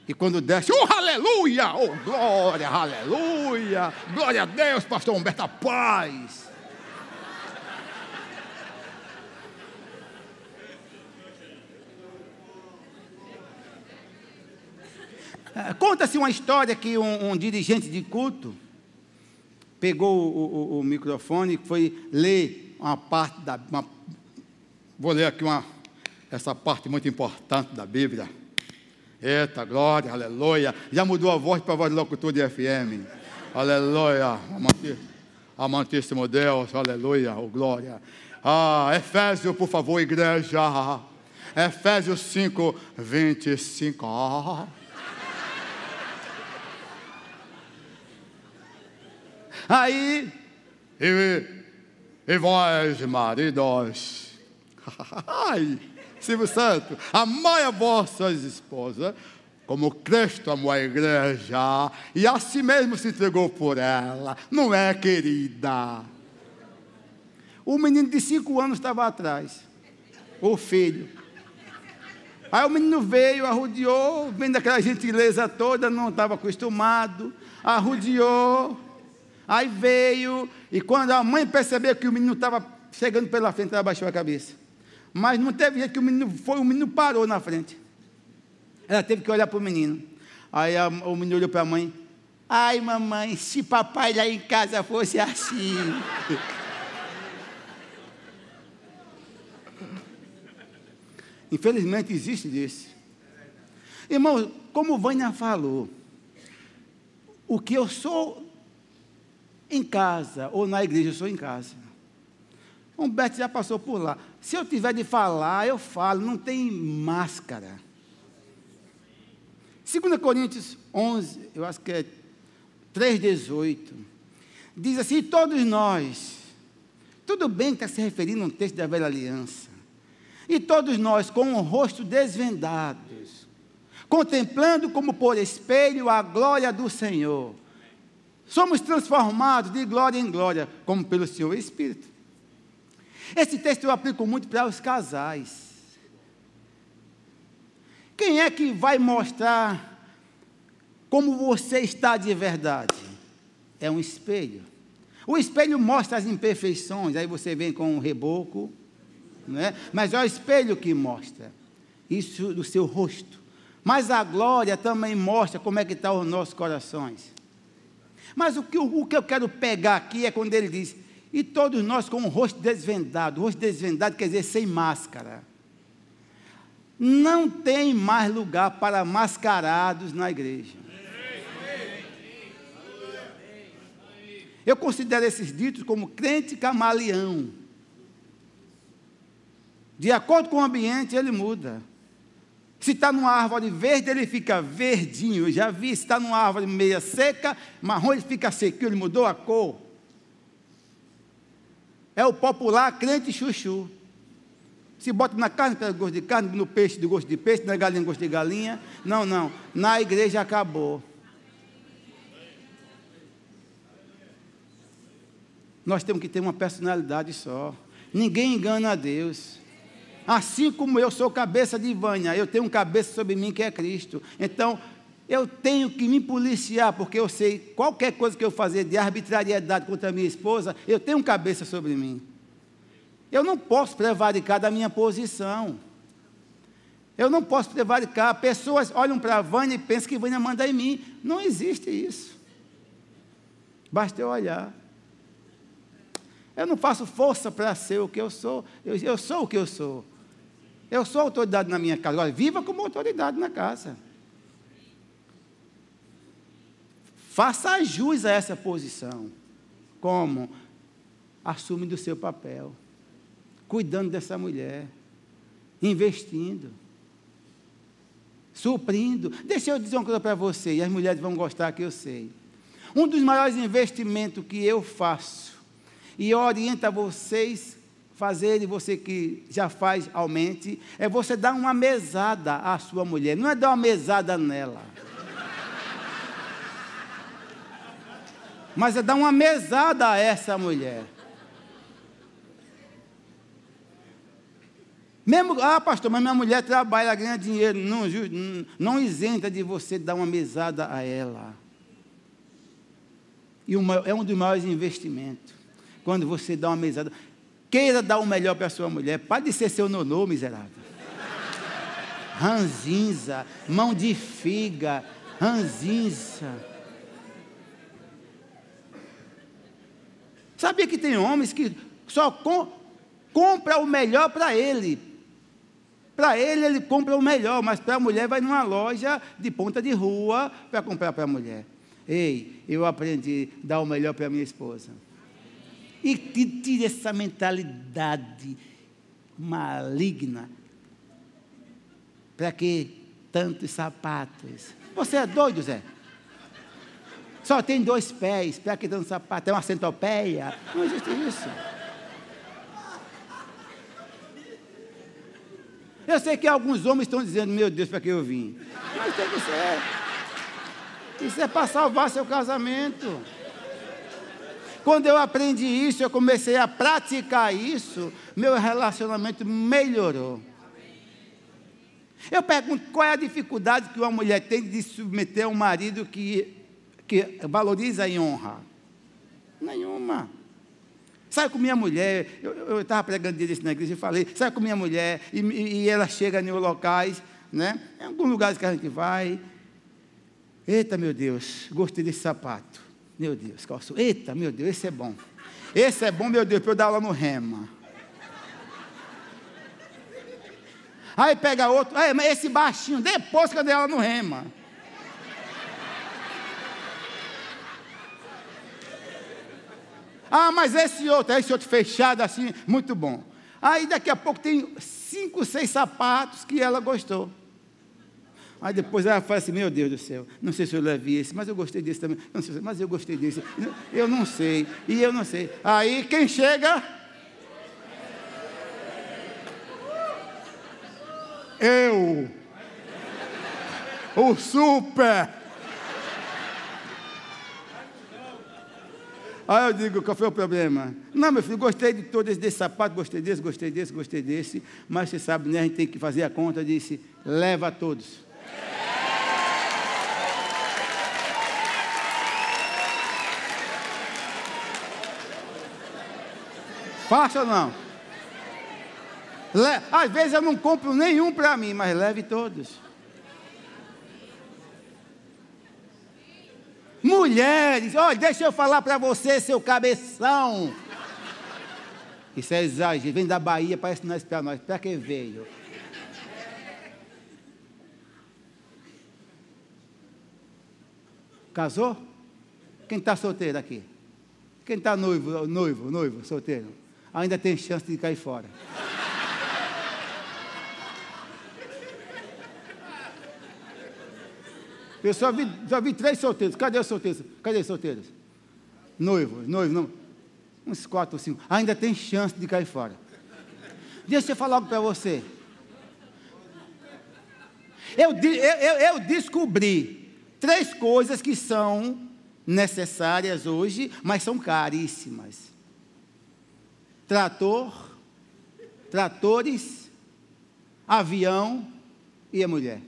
E quando desce, oh aleluia, oh glória, aleluia, glória a Deus, pastor Humberto, a paz. É, conta-se uma história que um, um dirigente de culto pegou o, o, o microfone e foi ler uma parte da. Uma, vou ler aqui uma, essa parte muito importante da Bíblia. Eita, glória, aleluia. Já mudou a voz para a voz do locutor de FM. Aleluia. Amantíssimo Deus, aleluia, oh glória. Ah, Efésio, por favor, igreja. Efésios 5, 25. Ah. Aí, e, e vós, maridos, (laughs) ai, Silvio Santo, amai a vossas esposas, como Cristo amou a igreja, e a si mesmo se entregou por ela, não é, querida? O menino de cinco anos estava atrás, o filho. Aí o menino veio, arrudiou, vendo aquela gentileza toda, não estava acostumado, arrudiou. Aí veio, e quando a mãe percebeu que o menino estava chegando pela frente, ela abaixou a cabeça. Mas não teve jeito que o menino foi, o menino parou na frente. Ela teve que olhar para o menino. Aí a, o menino olhou para a mãe. Ai, mamãe, se papai lá em casa fosse assim. (laughs) Infelizmente existe isso. Irmão, como Vânia falou, o que eu sou em casa ou na igreja, eu sou em casa. Humberto já passou por lá. Se eu tiver de falar, eu falo, não tem máscara. 2 Coríntios 11, eu acho que é 3,18, diz assim: todos nós, tudo bem que está se referindo a um texto da velha aliança, e todos nós com o rosto desvendados, contemplando como por espelho a glória do Senhor, somos transformados de glória em glória, como pelo seu Espírito. Esse texto eu aplico muito para os casais. Quem é que vai mostrar como você está de verdade? É um espelho. O espelho mostra as imperfeições, aí você vem com um reboco, não é? mas é o espelho que mostra isso do seu rosto. Mas a glória também mostra como é que estão os nossos corações. Mas o que, o que eu quero pegar aqui é quando ele diz, e todos nós com o rosto desvendado, o rosto desvendado quer dizer sem máscara. Não tem mais lugar para mascarados na igreja. Eu considero esses ditos como crente camaleão. De acordo com o ambiente, ele muda. Se está numa árvore verde, ele fica verdinho. Eu já vi, se está numa árvore meia seca, marrom, ele fica sequinho, ele mudou a cor. É o popular crente chuchu. Se bota na carne, pega gosto de carne, no peixe, de gosto de peixe, na galinha, gosto de galinha. Não, não. Na igreja acabou. Nós temos que ter uma personalidade só. Ninguém engana a Deus. Assim como eu sou cabeça de Vânia, eu tenho um cabeça sobre mim que é Cristo. Então, eu tenho que me policiar, porque eu sei qualquer coisa que eu fazer de arbitrariedade contra a minha esposa, eu tenho um cabeça sobre mim. Eu não posso prevaricar da minha posição. Eu não posso prevaricar. Pessoas olham para a Vânia e pensam que Vânia manda em mim. Não existe isso. Basta eu olhar. Eu não faço força para ser o que eu sou. Eu, eu sou o que eu sou. Eu sou autoridade na minha casa. Agora, viva como autoridade na casa. Faça jus a essa posição. Como? Assume do seu papel cuidando dessa mulher, investindo, suprindo. Deixa eu dizer uma coisa para você, e as mulheres vão gostar que eu sei. Um dos maiores investimentos que eu faço, e oriento a vocês fazerem, você que já faz, aumente, é você dar uma mesada à sua mulher, não é dar uma mesada nela. Mas é dar uma mesada a essa mulher. Mesmo, ah, pastor, mas minha mulher trabalha, ganha dinheiro. Não, não isenta de você dar uma mesada a ela. E uma, é um dos maiores investimentos. Quando você dá uma mesada. Queira dar o melhor para sua mulher. Pode ser seu nonô, miserável. Ranzinza, mão de figa, ranzinza. Sabia que tem homens que só com, compra o melhor para ele, para ele, ele compra o melhor, mas para a mulher vai numa loja de ponta de rua para comprar para a mulher. Ei, eu aprendi a dar o melhor para minha esposa. E tire essa mentalidade maligna. Para que tantos sapatos? Você é doido, Zé? Só tem dois pés, para que tanto sapato? É uma centopeia? Não existe isso. Eu sei que alguns homens estão dizendo, meu Deus, para que eu vim? Mas tem que ser. Isso é para salvar seu casamento. Quando eu aprendi isso, eu comecei a praticar isso, meu relacionamento melhorou. Eu pergunto qual é a dificuldade que uma mulher tem de submeter um marido que, que valoriza e honra? Nenhuma. Sai com minha mulher, eu estava pregando desse na igreja e falei, sai com minha mulher, e, e ela chega em locais, né? Em alguns lugares que a gente vai. Eita, meu Deus, gostei desse sapato. Meu Deus, calçou. Eita, meu Deus, esse é bom. Esse é bom, meu Deus, para eu dar aula no rema. Aí pega outro, aí, mas esse baixinho, depois que eu dei aula no rema. Ah, mas esse outro, esse outro fechado assim, muito bom. Aí daqui a pouco tem cinco, seis sapatos que ela gostou. Aí depois ela fala assim, meu Deus do céu, não sei se eu levei esse, mas eu gostei desse também. Não sei, mas eu gostei desse. Eu não sei, e eu não sei. Aí quem chega? Eu. O super. Aí eu digo, qual foi o problema? Não, meu filho, gostei de todos desse sapato, gostei desse, gostei desse, gostei desse, mas você sabe, né, a gente tem que fazer a conta, disse, leva todos. Faça ou não? Le... Às vezes eu não compro nenhum para mim, mas leve todos. Mulheres, olha, deixa eu falar para você, seu cabeção. Isso é exagero. Vem da Bahia, parece nós para nós. Para que veio? Casou? Quem está solteiro aqui? Quem está noivo, noivo, noivo, solteiro? ainda tem chance de cair fora. Eu só vi, só vi três solteiros. Cadê os solteiros? Cadê os solteiros? Noivos, noivos, não. Uns quatro ou cinco. Ainda tem chance de cair fora. Deixa eu falar algo para você. Eu, eu, eu descobri três coisas que são necessárias hoje, mas são caríssimas trator, tratores, avião e a mulher.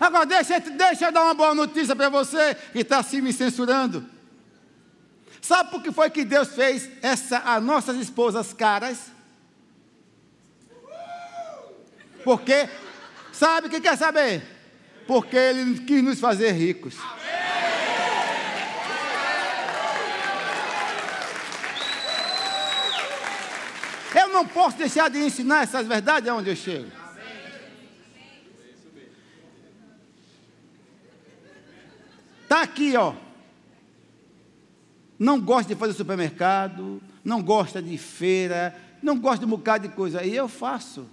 Agora, deixa, deixa eu dar uma boa notícia para você que está assim me censurando. Sabe por que foi que Deus fez essa, as nossas esposas caras? Porque, sabe o que quer saber? porque Ele quis nos fazer ricos. Eu não posso deixar de ensinar essas verdades aonde eu chego. Está aqui, ó. Não gosta de fazer supermercado, não gosta de feira, não gosta de um bocado de coisa. E eu faço.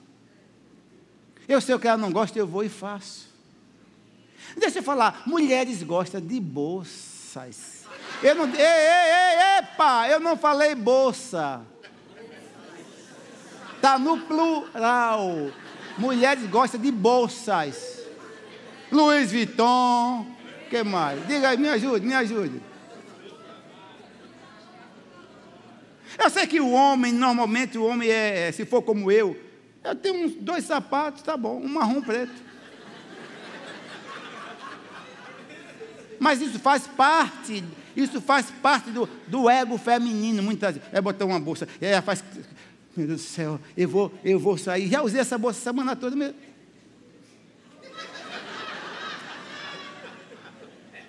Eu sei o que ela não gosta, eu vou e faço. Deixa eu falar, mulheres gostam de bolsas. Eu não, ei, ei, ei, epa, eu não falei bolsa. Está no plural. Mulheres gostam de bolsas. Louis Vuitton. Que mais? Diga aí, me ajude, me ajude. Eu sei que o homem, normalmente o homem é, se for como eu, eu tenho uns dois sapatos, tá bom, um marrom preto. Mas isso faz parte, isso faz parte do, do ego feminino, muitas vezes. É botar uma bolsa, e ela faz. Meu Deus do céu, eu vou, eu vou sair. Já usei essa bolsa semana toda mesmo.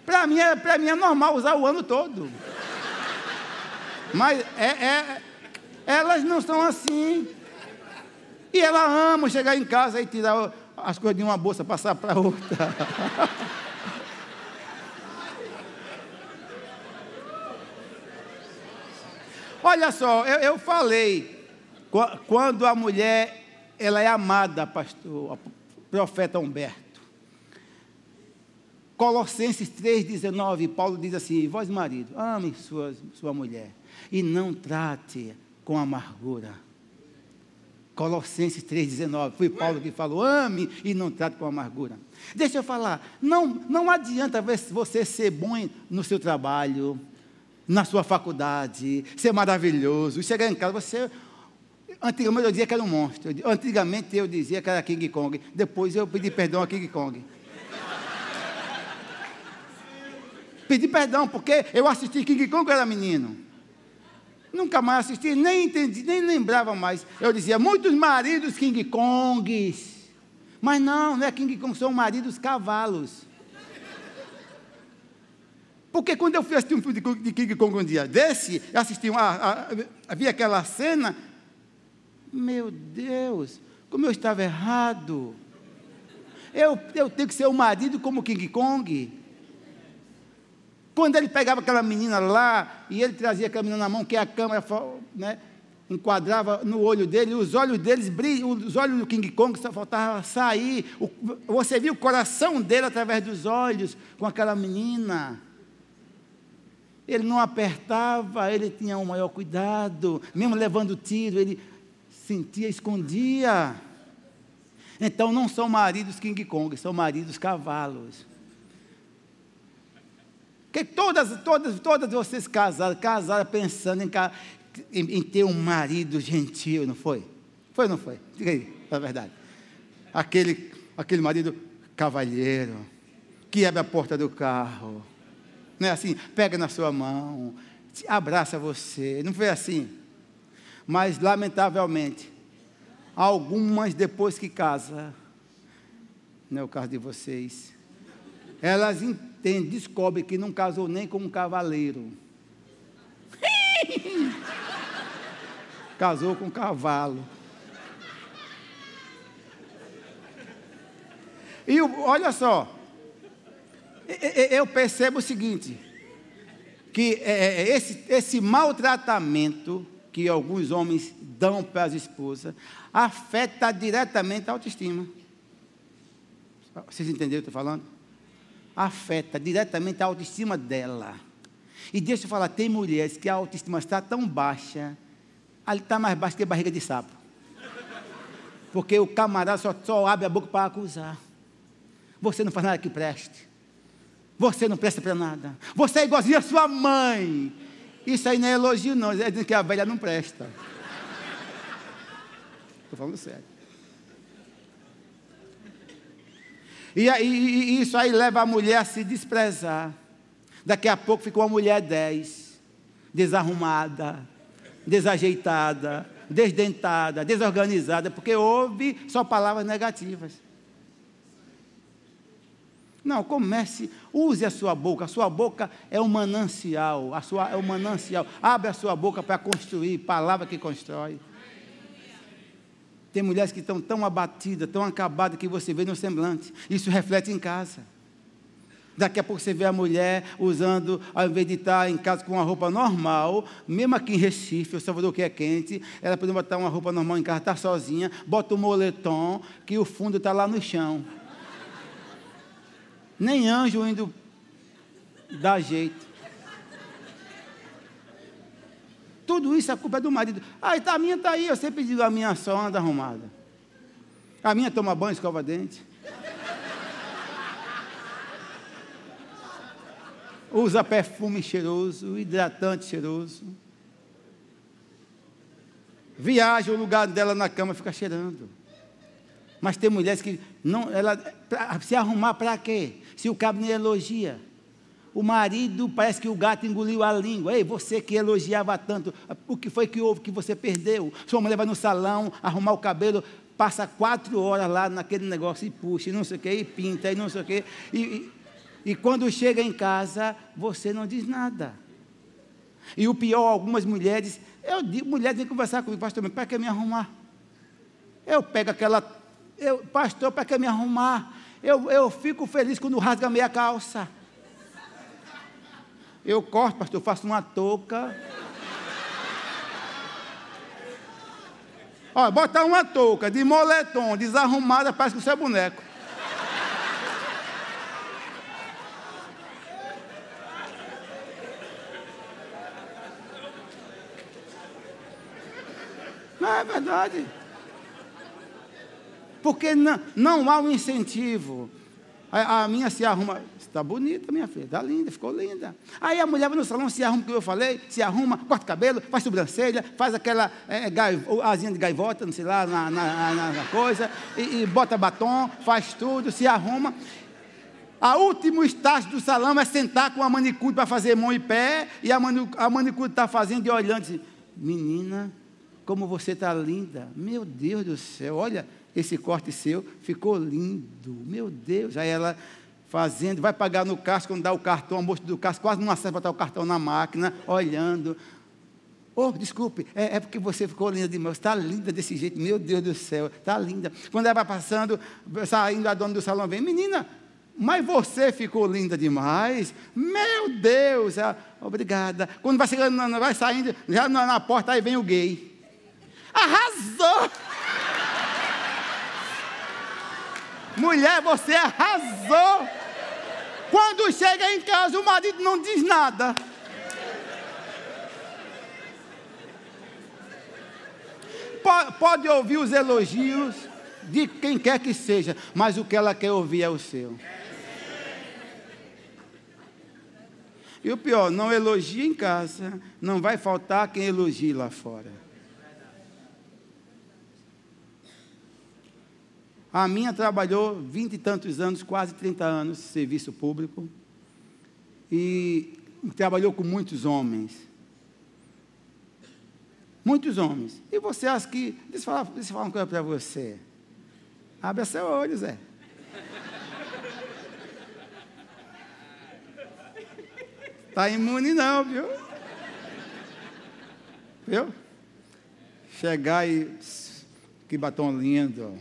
Para mim, é, para mim é normal usar o ano todo. Mas é, é, elas não são assim. E ela ama chegar em casa e tirar as coisas de uma bolsa, passar para outra. (laughs) Olha só, eu, eu, falei, quando a mulher, ela é amada, pastor, profeta Humberto. Colossenses 3,19, Paulo diz assim: Vós, marido, ame sua, sua mulher e não trate com amargura. Colossenses 3,19, foi Paulo que falou: ame e não trate com amargura. Deixa eu falar, não, não adianta você ser bom no seu trabalho, na sua faculdade, ser maravilhoso, chegar em casa, você. Antigamente eu dizia que era um monstro. Antigamente eu dizia que era King Kong. Depois eu pedi perdão a King Kong. pedi perdão, porque eu assisti King Kong quando era menino. Nunca mais assisti, nem entendi, nem lembrava mais. Eu dizia, muitos maridos King Kongs. Mas não, não é King Kong, são maridos cavalos. Porque quando eu fui assistir um filme de King Kong um dia desse, assisti uma, havia aquela cena, meu Deus, como eu estava errado. Eu, eu tenho que ser o um marido como King Kong. Quando ele pegava aquela menina lá, e ele trazia aquela menina na mão, que a câmera né, enquadrava no olho dele, os olhos deles brilham, os olhos do King Kong só faltava sair. O, você viu o coração dele através dos olhos com aquela menina. Ele não apertava, ele tinha um maior cuidado, mesmo levando tiro, ele sentia, escondia. Então não são maridos King Kong, são maridos cavalos. Que todas, todas, todas vocês casaram, casaram pensando em, em, em, ter um marido gentil, não foi? Foi ou não foi? Diga aí, é verdade. Aquele, aquele marido cavalheiro, que abre a porta do carro, não é assim? Pega na sua mão, abraça você. Não foi assim. Mas, lamentavelmente, algumas depois que casa, não é o caso de vocês, elas entendem, descobrem que não casou nem com um cavaleiro. Casou com um cavalo. E olha só, eu percebo o seguinte, que é, é, esse, esse maltratamento que alguns homens dão para as esposas afeta diretamente a autoestima. Vocês entenderam o que eu estou falando? Afeta diretamente a autoestima dela. E deixa eu falar, tem mulheres que a autoestima está tão baixa, ali está mais baixa que a barriga de sapo. Porque o camarada só, só abre a boca para acusar. Você não faz nada que preste. Você não presta para nada. Você é igualzinho a sua mãe. Isso aí não é elogio, não. É dizendo que a velha não presta. Estou falando sério. E, aí, e isso aí leva a mulher a se desprezar. Daqui a pouco fica uma mulher 10, desarrumada, desajeitada, desdentada, desorganizada, porque ouve só palavras negativas. Não, comece, use a sua boca. A sua boca é um manancial. A sua, é um manancial. Abre a sua boca para construir, palavra que constrói. Tem mulheres que estão tão abatidas, tão acabadas que você vê no semblante. Isso reflete em casa. Daqui a pouco você vê a mulher usando, ao invés de estar em casa com uma roupa normal, mesmo aqui em Recife, o Salvador que é quente, ela pode botar uma roupa normal em casa, está sozinha, bota um moletom, que o fundo está lá no chão. Nem anjo indo dar jeito. Tudo isso a culpa é do marido. Ah, tá, a minha está aí, eu sempre digo, a minha só anda arrumada. A minha toma banho, escova dente. Usa perfume cheiroso, hidratante cheiroso. Viaja, o lugar dela na cama fica cheirando. Mas tem mulheres que não, ela pra, se arrumar para quê? Se o cabo nem elogia. O marido parece que o gato engoliu a língua. Ei, você que elogiava tanto, o que foi que houve que você perdeu? Sua mulher vai no salão arrumar o cabelo, passa quatro horas lá naquele negócio e puxa, e não sei o que, e pinta, e não sei o que. E, e, e quando chega em casa, você não diz nada. E o pior, algumas mulheres, eu digo, mulheres vêm conversar comigo, pastor, para que me arrumar? Eu pego aquela. Eu, pastor, para que me arrumar? Eu, eu fico feliz quando rasga meia calça. Eu corto, pastor, faço uma touca. Olha, botar uma touca de moletom, desarrumada, parece que você é boneco. Não é verdade. Porque não, não há um incentivo. A, a minha se arruma, está bonita, minha filha, está linda, ficou linda. Aí a mulher vai no salão, se arruma, como eu falei, se arruma, corta cabelo, faz sobrancelha, faz aquela é, asinha de gaivota, não sei lá, na, na, na, na coisa, e, e bota batom, faz tudo, se arruma. A último estágio do salão é sentar com a manicure para fazer mão e pé, e a, manicure está fazendo e olhando assim, menina, como você está linda. Meu Deus do céu, olha, esse corte seu ficou lindo. Meu Deus. Aí ela fazendo, vai pagar no caixa, quando dá o cartão, a moça do caixa quase não acerta botar o cartão na máquina, olhando. Oh, desculpe, é, é porque você ficou linda demais. Está linda desse jeito, meu Deus do céu, está linda. Quando ela vai passando, saindo, a dona do salão vem, menina, mas você ficou linda demais. Meu Deus, ela, obrigada. Quando vai chegando, vai saindo, já na, na porta, aí vem o gay. Arrasou! Mulher, você arrasou! Quando chega em casa, o marido não diz nada. Pode ouvir os elogios de quem quer que seja, mas o que ela quer ouvir é o seu. E o pior, não elogia em casa, não vai faltar quem elogie lá fora. A minha trabalhou vinte e tantos anos, quase 30 anos, serviço público, e trabalhou com muitos homens. Muitos homens. E você acha que. Deixa eu falar, deixa eu falar uma coisa para você. Abre seu olho, Zé. Está (laughs) imune não, viu? Viu? Chegar e. Que batom lindo.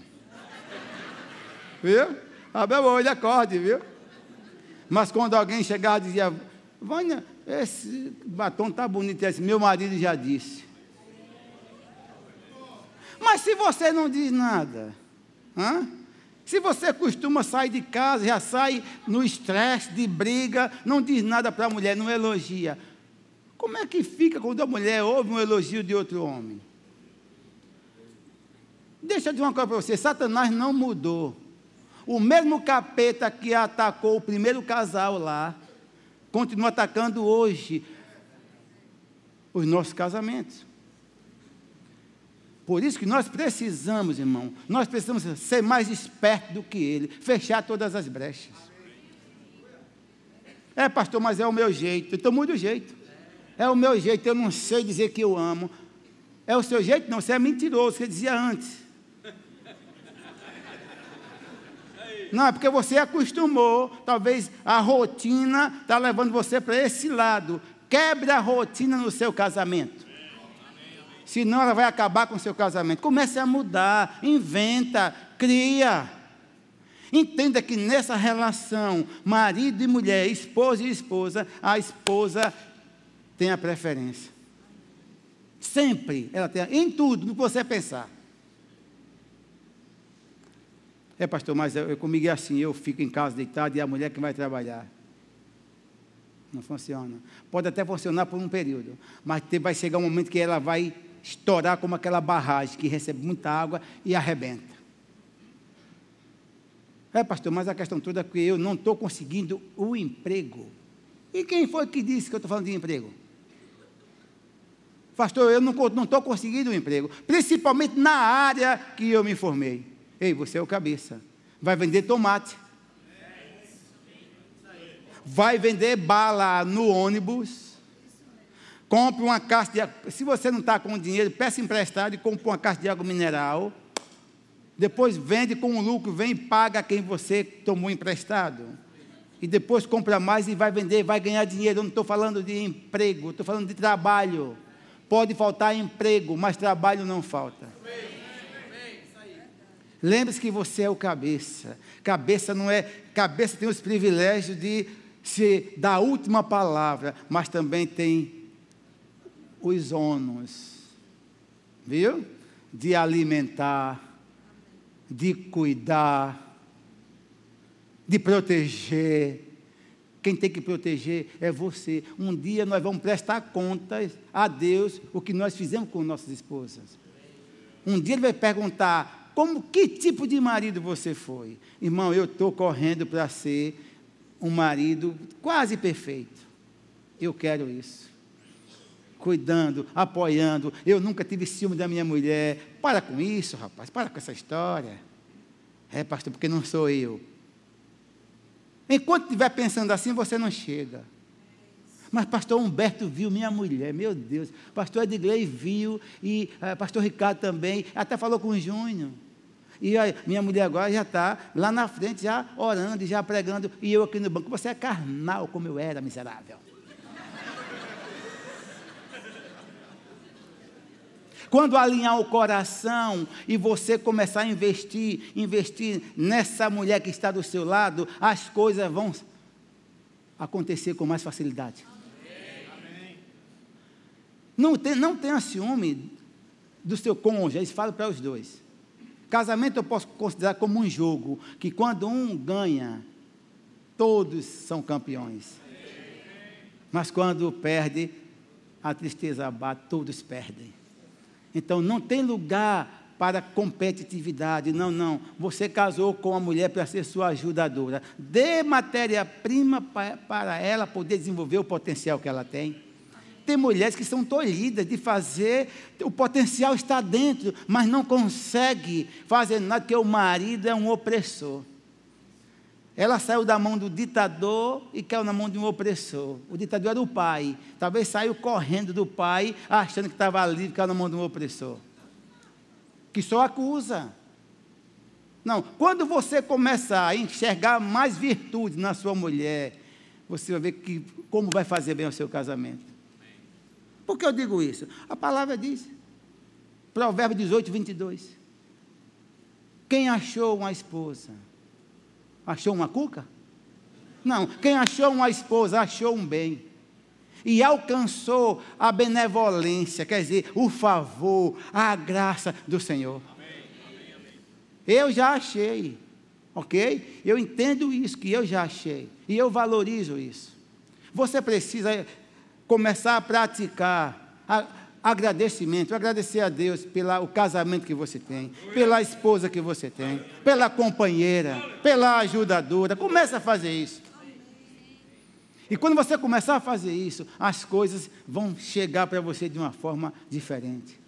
Viu? Abre o olho, acorde, viu? Mas quando alguém chegava e dizia, Vânia, esse batom está bonito, esse meu marido já disse. Mas se você não diz nada, hã? se você costuma sair de casa, já sai no estresse, de briga, não diz nada para a mulher, não elogia, como é que fica quando a mulher ouve um elogio de outro homem? Deixa eu dizer uma coisa para você: Satanás não mudou. O mesmo capeta que atacou o primeiro casal lá, continua atacando hoje os nossos casamentos. Por isso que nós precisamos, irmão, nós precisamos ser mais espertos do que ele, fechar todas as brechas. É, pastor, mas é o meu jeito. Eu estou muito do jeito. É o meu jeito, eu não sei dizer que eu amo. É o seu jeito? Não, você é mentiroso, você dizia antes. Não, é porque você acostumou, talvez a rotina está levando você para esse lado. Quebre a rotina no seu casamento. Senão ela vai acabar com o seu casamento. Comece a mudar, inventa, cria. Entenda que nessa relação, marido e mulher, esposa e esposa, a esposa tem a preferência. Sempre ela tem, em tudo, no que você pensar. É, pastor, mas eu, eu, comigo é assim, eu fico em casa deitado e é a mulher que vai trabalhar. Não funciona. Pode até funcionar por um período, mas vai chegar um momento que ela vai estourar como aquela barragem que recebe muita água e arrebenta. É, pastor, mas a questão toda é que eu não estou conseguindo o emprego. E quem foi que disse que eu estou falando de emprego? Pastor, eu não estou conseguindo o emprego, principalmente na área que eu me formei. Ei, você é o cabeça. Vai vender tomate. Vai vender bala no ônibus. Compre uma caixa de água. Se você não está com dinheiro, peça emprestado e compre uma caixa de água mineral. Depois vende com um lucro, vem e paga quem você tomou emprestado. E depois compra mais e vai vender, vai ganhar dinheiro. Eu não estou falando de emprego, estou falando de trabalho. Pode faltar emprego, mas trabalho não falta. Lembre-se que você é o cabeça. Cabeça não é. Cabeça tem os privilégios de ser da última palavra, mas também tem os ônus. Viu? De alimentar, de cuidar, de proteger. Quem tem que proteger é você. Um dia nós vamos prestar contas a Deus o que nós fizemos com nossas esposas. Um dia ele vai perguntar: como que tipo de marido você foi? Irmão, eu estou correndo para ser um marido quase perfeito. Eu quero isso. Cuidando, apoiando. Eu nunca tive ciúme da minha mulher. Para com isso, rapaz. Para com essa história. É, pastor, porque não sou eu. Enquanto estiver pensando assim, você não chega. Mas pastor Humberto viu minha mulher, meu Deus. Pastor Edgley viu, e uh, pastor Ricardo também, até falou com o Júnior. E a minha mulher agora já está lá na frente, já orando, já pregando, e eu aqui no banco. Você é carnal como eu era, miserável. Quando alinhar o coração e você começar a investir, investir nessa mulher que está do seu lado, as coisas vão acontecer com mais facilidade. Amém. Não, tem, não tenha ciúme do seu cônjuge, eles falam para os dois. Casamento eu posso considerar como um jogo, que quando um ganha, todos são campeões. Mas quando perde, a tristeza abate, todos perdem. Então não tem lugar para competitividade. Não, não. Você casou com a mulher para ser sua ajudadora. Dê matéria-prima para ela poder desenvolver o potencial que ela tem. Tem mulheres que são tolhidas de fazer, o potencial está dentro, mas não consegue fazer nada, porque o marido é um opressor. Ela saiu da mão do ditador e caiu na mão de um opressor. O ditador era o pai. Talvez saiu correndo do pai, achando que estava livre, caiu na mão de um opressor. Que só acusa. Não, quando você começar a enxergar mais virtude na sua mulher, você vai ver que, como vai fazer bem o seu casamento. Por que eu digo isso? A palavra diz, Provérbio 18, 22. Quem achou uma esposa? Achou uma cuca? Não, quem achou uma esposa achou um bem. E alcançou a benevolência, quer dizer, o favor, a graça do Senhor. Eu já achei, ok? Eu entendo isso, que eu já achei. E eu valorizo isso. Você precisa começar a praticar. A, agradecimento, agradecer a Deus pelo casamento que você tem, pela esposa que você tem, pela companheira, pela ajudadora. Começa a fazer isso. E quando você começar a fazer isso, as coisas vão chegar para você de uma forma diferente.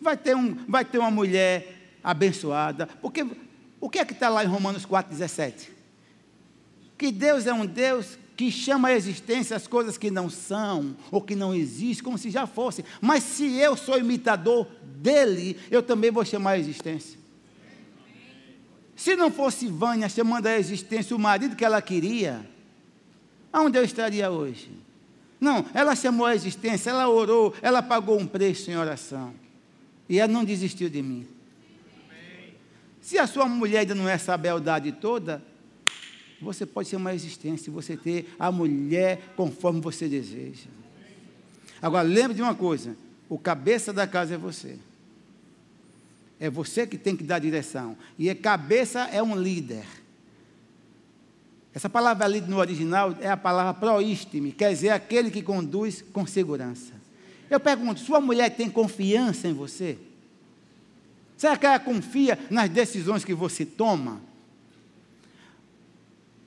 Vai ter, um, vai ter uma mulher abençoada, porque o que é que está lá em Romanos 4,17? Que Deus é um Deus que chama a existência as coisas que não são ou que não existem, como se já fossem. Mas se eu sou imitador dele, eu também vou chamar a existência. Se não fosse Vânia chamando a existência o marido que ela queria, aonde eu estaria hoje? Não, ela chamou a existência, ela orou, ela pagou um preço em oração. E ela não desistiu de mim. Se a sua mulher ainda não é essa beldade toda, você pode ser uma existência, você ter a mulher conforme você deseja. Agora, lembre de uma coisa: o cabeça da casa é você. É você que tem que dar direção. E a cabeça é um líder. Essa palavra ali no original é a palavra proístime, quer dizer aquele que conduz com segurança. Eu pergunto: sua mulher tem confiança em você? Será que ela confia nas decisões que você toma?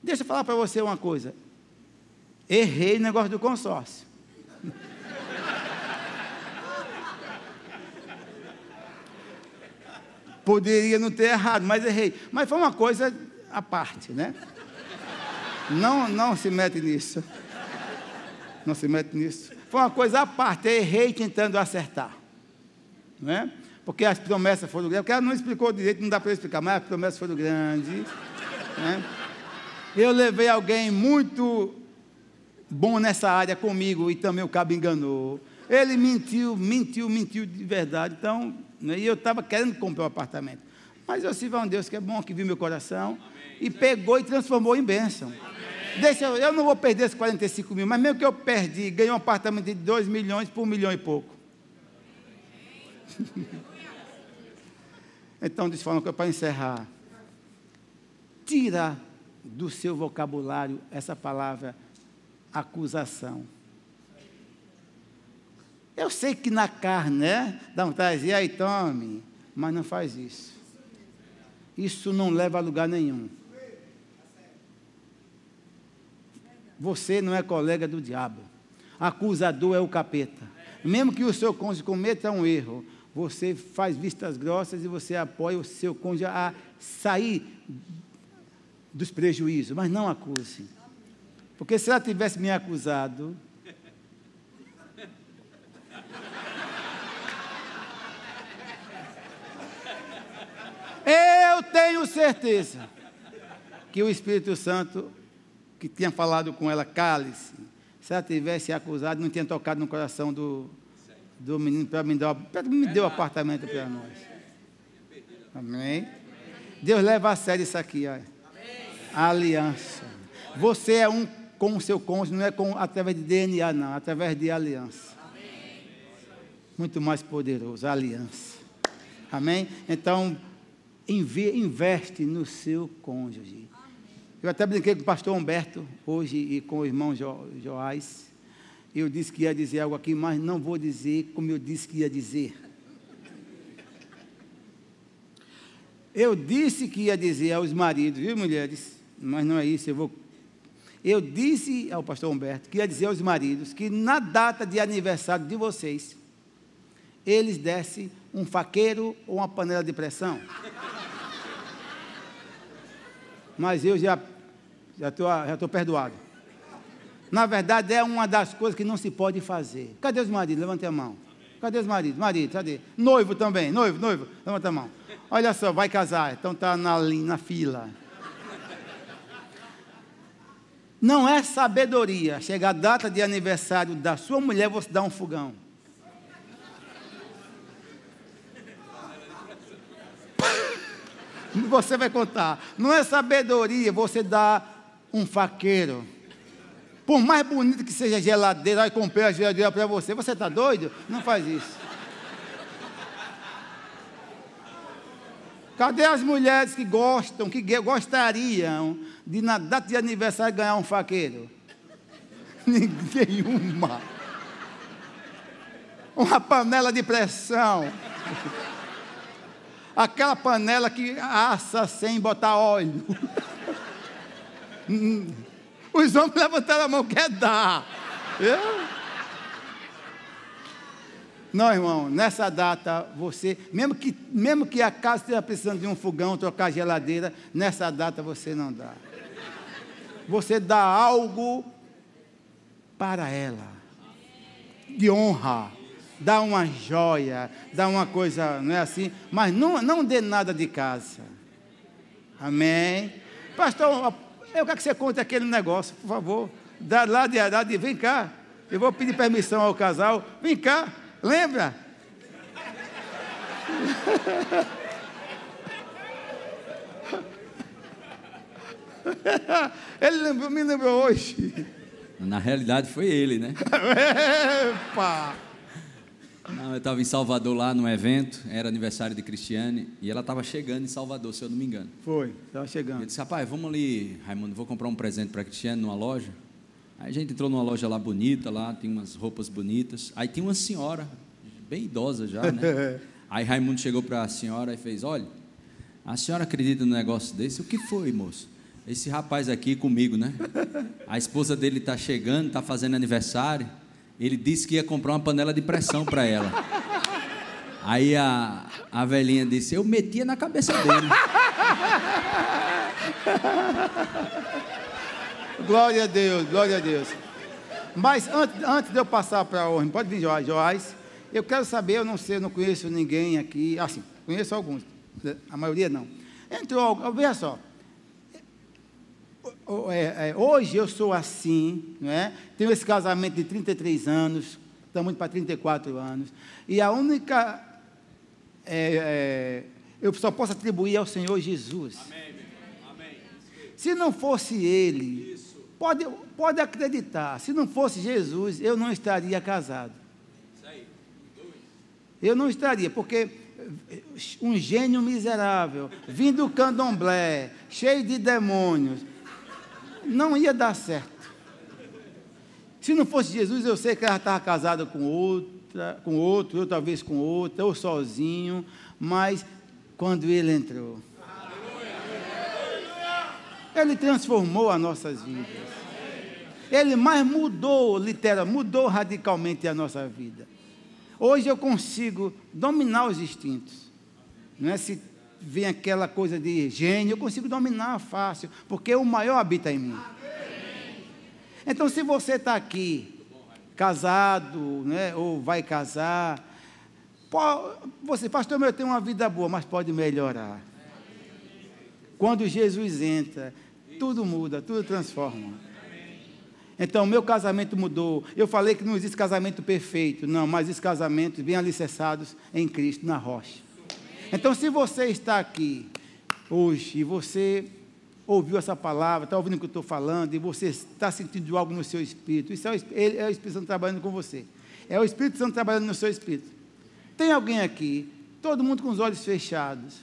Deixa eu falar para você uma coisa. Errei no negócio do consórcio. (laughs) Poderia não ter errado, mas errei. Mas foi uma coisa à parte, né? Não, não se mete nisso. Não se mete nisso. Foi uma coisa à parte. Errei tentando acertar. Não é? Porque as promessas foram grandes. Porque ela não explicou direito, não dá para explicar, mas as promessas foram grandes. Né? Eu levei alguém muito bom nessa área comigo e também o cabo enganou. Ele mentiu, mentiu, mentiu de verdade. Então, né, e eu estava querendo comprar um apartamento. Mas eu sirvo a um Deus que é bom, que viu meu coração e pegou e transformou em bênção. Deixa, eu, eu não vou perder esses 45 mil, mas mesmo que eu perdi, ganhei um apartamento de 2 milhões por um milhão e pouco. (laughs) então, eu falar para encerrar. Tira do seu vocabulário essa palavra acusação. Eu sei que na carne, né? Dá vontade de aí tome, mas não faz isso. Isso não leva a lugar nenhum. Você não é colega do diabo. Acusador é o capeta. Mesmo que o seu cônjuge cometa um erro, você faz vistas grossas e você apoia o seu cônjuge a sair dos prejuízos, mas não acuse. Porque se ela tivesse me acusado, eu tenho certeza que o Espírito Santo, que tinha falado com ela, cale-se, se ela tivesse acusado, não tinha tocado no coração do, do menino para me dar, me deu apartamento para nós. Amém? Deus leva a sério isso aqui, ó. Aliança. Você é um com o seu cônjuge, não é com, através de DNA, não, através de aliança. Muito mais poderoso, aliança. Amém? Então, investe no seu cônjuge. Eu até brinquei com o pastor Humberto hoje e com o irmão jo, Joás. Eu disse que ia dizer algo aqui, mas não vou dizer como eu disse que ia dizer. Eu disse que ia dizer aos maridos, viu, mulheres? Mas não é isso, eu vou. Eu disse ao pastor Humberto que ia dizer aos maridos que na data de aniversário de vocês, eles dessem um faqueiro ou uma panela de pressão. Mas eu já já estou já tô perdoado. Na verdade, é uma das coisas que não se pode fazer. Cadê os maridos? Levante a mão. Cadê os maridos? Marido, cadê? Noivo também, noivo, noivo, levanta a mão. Olha só, vai casar, então está na, na fila. Não é sabedoria. Chega a data de aniversário da sua mulher, você dá um fogão. (laughs) Você vai contar. Não é sabedoria você dar um faqueiro. Por mais bonito que seja a geladeira, aí comprei a geladeira para você. Você está doido? Não faz isso. Cadê as mulheres que gostam, que gostariam de na data de aniversário ganhar um faqueiro? (laughs) Nenhuma. Uma panela de pressão. Aquela panela que assa sem botar óleo. (laughs) Os homens levantaram a mão, quer dar. Não, irmão, nessa data você, mesmo que, mesmo que a casa esteja precisando de um fogão, trocar geladeira, nessa data você não dá. Você dá algo para ela, de honra, dá uma joia, dá uma coisa, não é assim? Mas não, não dê nada de casa. Amém? Pastor, eu quero que você conte aquele negócio, por favor. Dá lá de, lá de vem cá. Eu vou pedir permissão ao casal. Vem cá. Lembra? (laughs) Ele lembrou, me lembrou hoje. Na realidade foi ele, né? Epa! Não, eu estava em Salvador lá no evento, era aniversário de Cristiane, e ela estava chegando em Salvador, se eu não me engano. Foi, estava chegando. Eu disse, rapaz, vamos ali, Raimundo, vou comprar um presente para Cristiane numa loja. Aí a gente entrou numa loja lá bonita, lá tem umas roupas bonitas. Aí tem uma senhora, bem idosa já, né? (laughs) Aí Raimundo chegou para a senhora e fez: Olha, a senhora acredita no negócio desse? O que foi, moço? Esse rapaz aqui comigo, né? A esposa dele está chegando, está fazendo aniversário. Ele disse que ia comprar uma panela de pressão para ela. Aí a, a velhinha disse: Eu metia na cabeça dele. (laughs) Glória a Deus, glória a Deus. Mas antes, antes de eu passar para o pode vir, Joás. Eu quero saber, eu não sei, eu não conheço ninguém aqui. Assim, conheço alguns, a maioria não. Entrou, veja só. É, é, hoje eu sou assim, não é? tenho esse casamento de 33 anos, estamos para 34 anos, e a única é, é, eu só posso atribuir ao Senhor Jesus. Se não fosse Ele, pode, pode acreditar, se não fosse Jesus, eu não estaria casado. Eu não estaria, porque um gênio miserável, vindo do candomblé, cheio de demônios, não ia dar certo. Se não fosse Jesus, eu sei que ela estava casada com outra, com outro, eu talvez com outra, ou sozinho, mas quando ele entrou, ele transformou as nossas vidas. Ele mais mudou, literal, mudou radicalmente a nossa vida. Hoje eu consigo dominar os instintos. Não é se vem aquela coisa de gênio, eu consigo dominar fácil, porque o maior habita em mim. Então, se você está aqui, casado, né, ou vai casar, você, pastor, eu tenho uma vida boa, mas pode melhorar. Quando Jesus entra, tudo muda, tudo transforma. Então, meu casamento mudou. Eu falei que não existe casamento perfeito, não, mas existem casamentos bem alicerçados em Cristo, na rocha. Então, se você está aqui hoje e você ouviu essa palavra, está ouvindo o que eu estou falando, e você está sentindo algo no seu espírito, isso é o, é o Espírito Santo trabalhando com você. É o Espírito Santo trabalhando no seu espírito. Tem alguém aqui, todo mundo com os olhos fechados.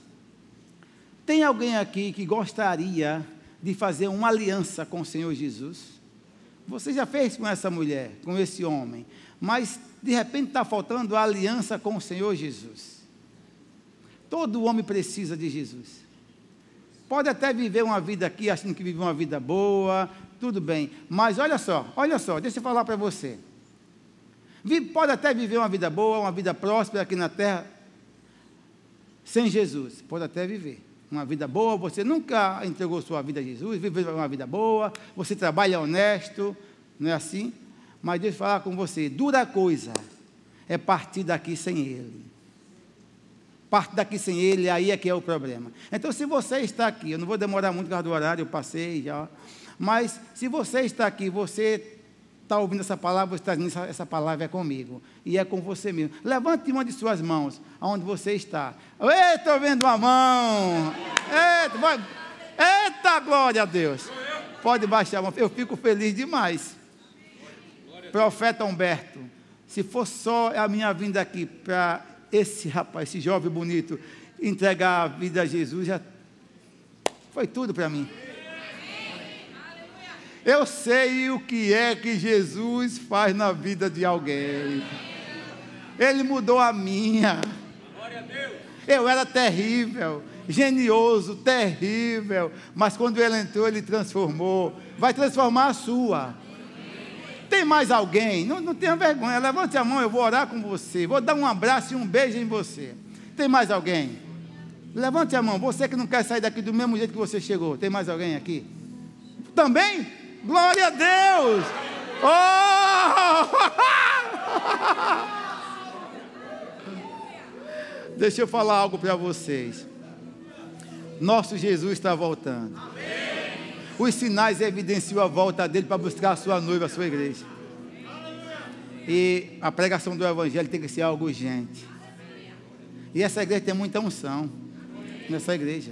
Tem alguém aqui que gostaria de fazer uma aliança com o Senhor Jesus? Você já fez com essa mulher, com esse homem, mas de repente está faltando a aliança com o Senhor Jesus. Todo homem precisa de Jesus. Pode até viver uma vida aqui achando que vive uma vida boa, tudo bem. Mas olha só, olha só, deixa eu falar para você. Pode até viver uma vida boa, uma vida próspera aqui na terra, sem Jesus. Pode até viver uma vida boa, você nunca entregou sua vida a Jesus, vive uma vida boa, você trabalha honesto, não é assim? Mas eu falar com você, dura coisa é partir daqui sem Ele. Parte daqui sem Ele, aí é que é o problema. Então, se você está aqui, eu não vou demorar muito por causa do horário, eu passei já, mas se você está aqui, você está ouvindo essa palavra, você está dizendo, essa, essa palavra é comigo. E é com você mesmo. Levante uma de suas mãos, aonde você está. Estou vendo uma mão. Eita. Eita, glória a Deus. Pode baixar a mão. Eu fico feliz demais. Profeta Humberto, se for só a minha vinda aqui para esse rapaz, esse jovem bonito, entregar a vida a Jesus, já foi tudo para mim. Eu sei o que é que Jesus faz na vida de alguém. Ele mudou a minha. Eu era terrível, genioso, terrível, mas quando ele entrou, ele transformou. Vai transformar a sua. Tem mais alguém? Não, não tenha vergonha. Levante a mão, eu vou orar com você. Vou dar um abraço e um beijo em você. Tem mais alguém? Levante a mão. Você que não quer sair daqui do mesmo jeito que você chegou. Tem mais alguém aqui? Também? Glória a Deus! Oh! (laughs) Deixa eu falar algo para vocês. Nosso Jesus está voltando. Os sinais evidenciam a volta dele para buscar a sua noiva, a sua igreja. E a pregação do Evangelho tem que ser algo urgente. E essa igreja tem muita unção nessa igreja.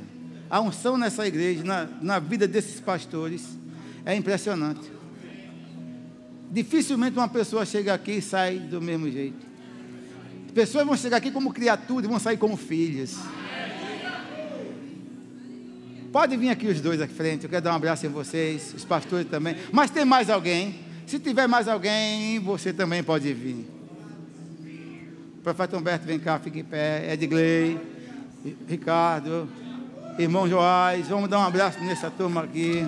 A unção nessa igreja, na, na vida desses pastores, é impressionante. Dificilmente uma pessoa chega aqui e sai do mesmo jeito. Pessoas vão chegar aqui como criaturas e vão sair como filhas. Pode vir aqui os dois à frente, eu quero dar um abraço em vocês, os pastores também. Mas tem mais alguém? Se tiver mais alguém, você também pode vir. profeta Humberto, vem cá, fique em pé. Edgley, Ricardo, irmão Joás, vamos dar um abraço nessa turma aqui.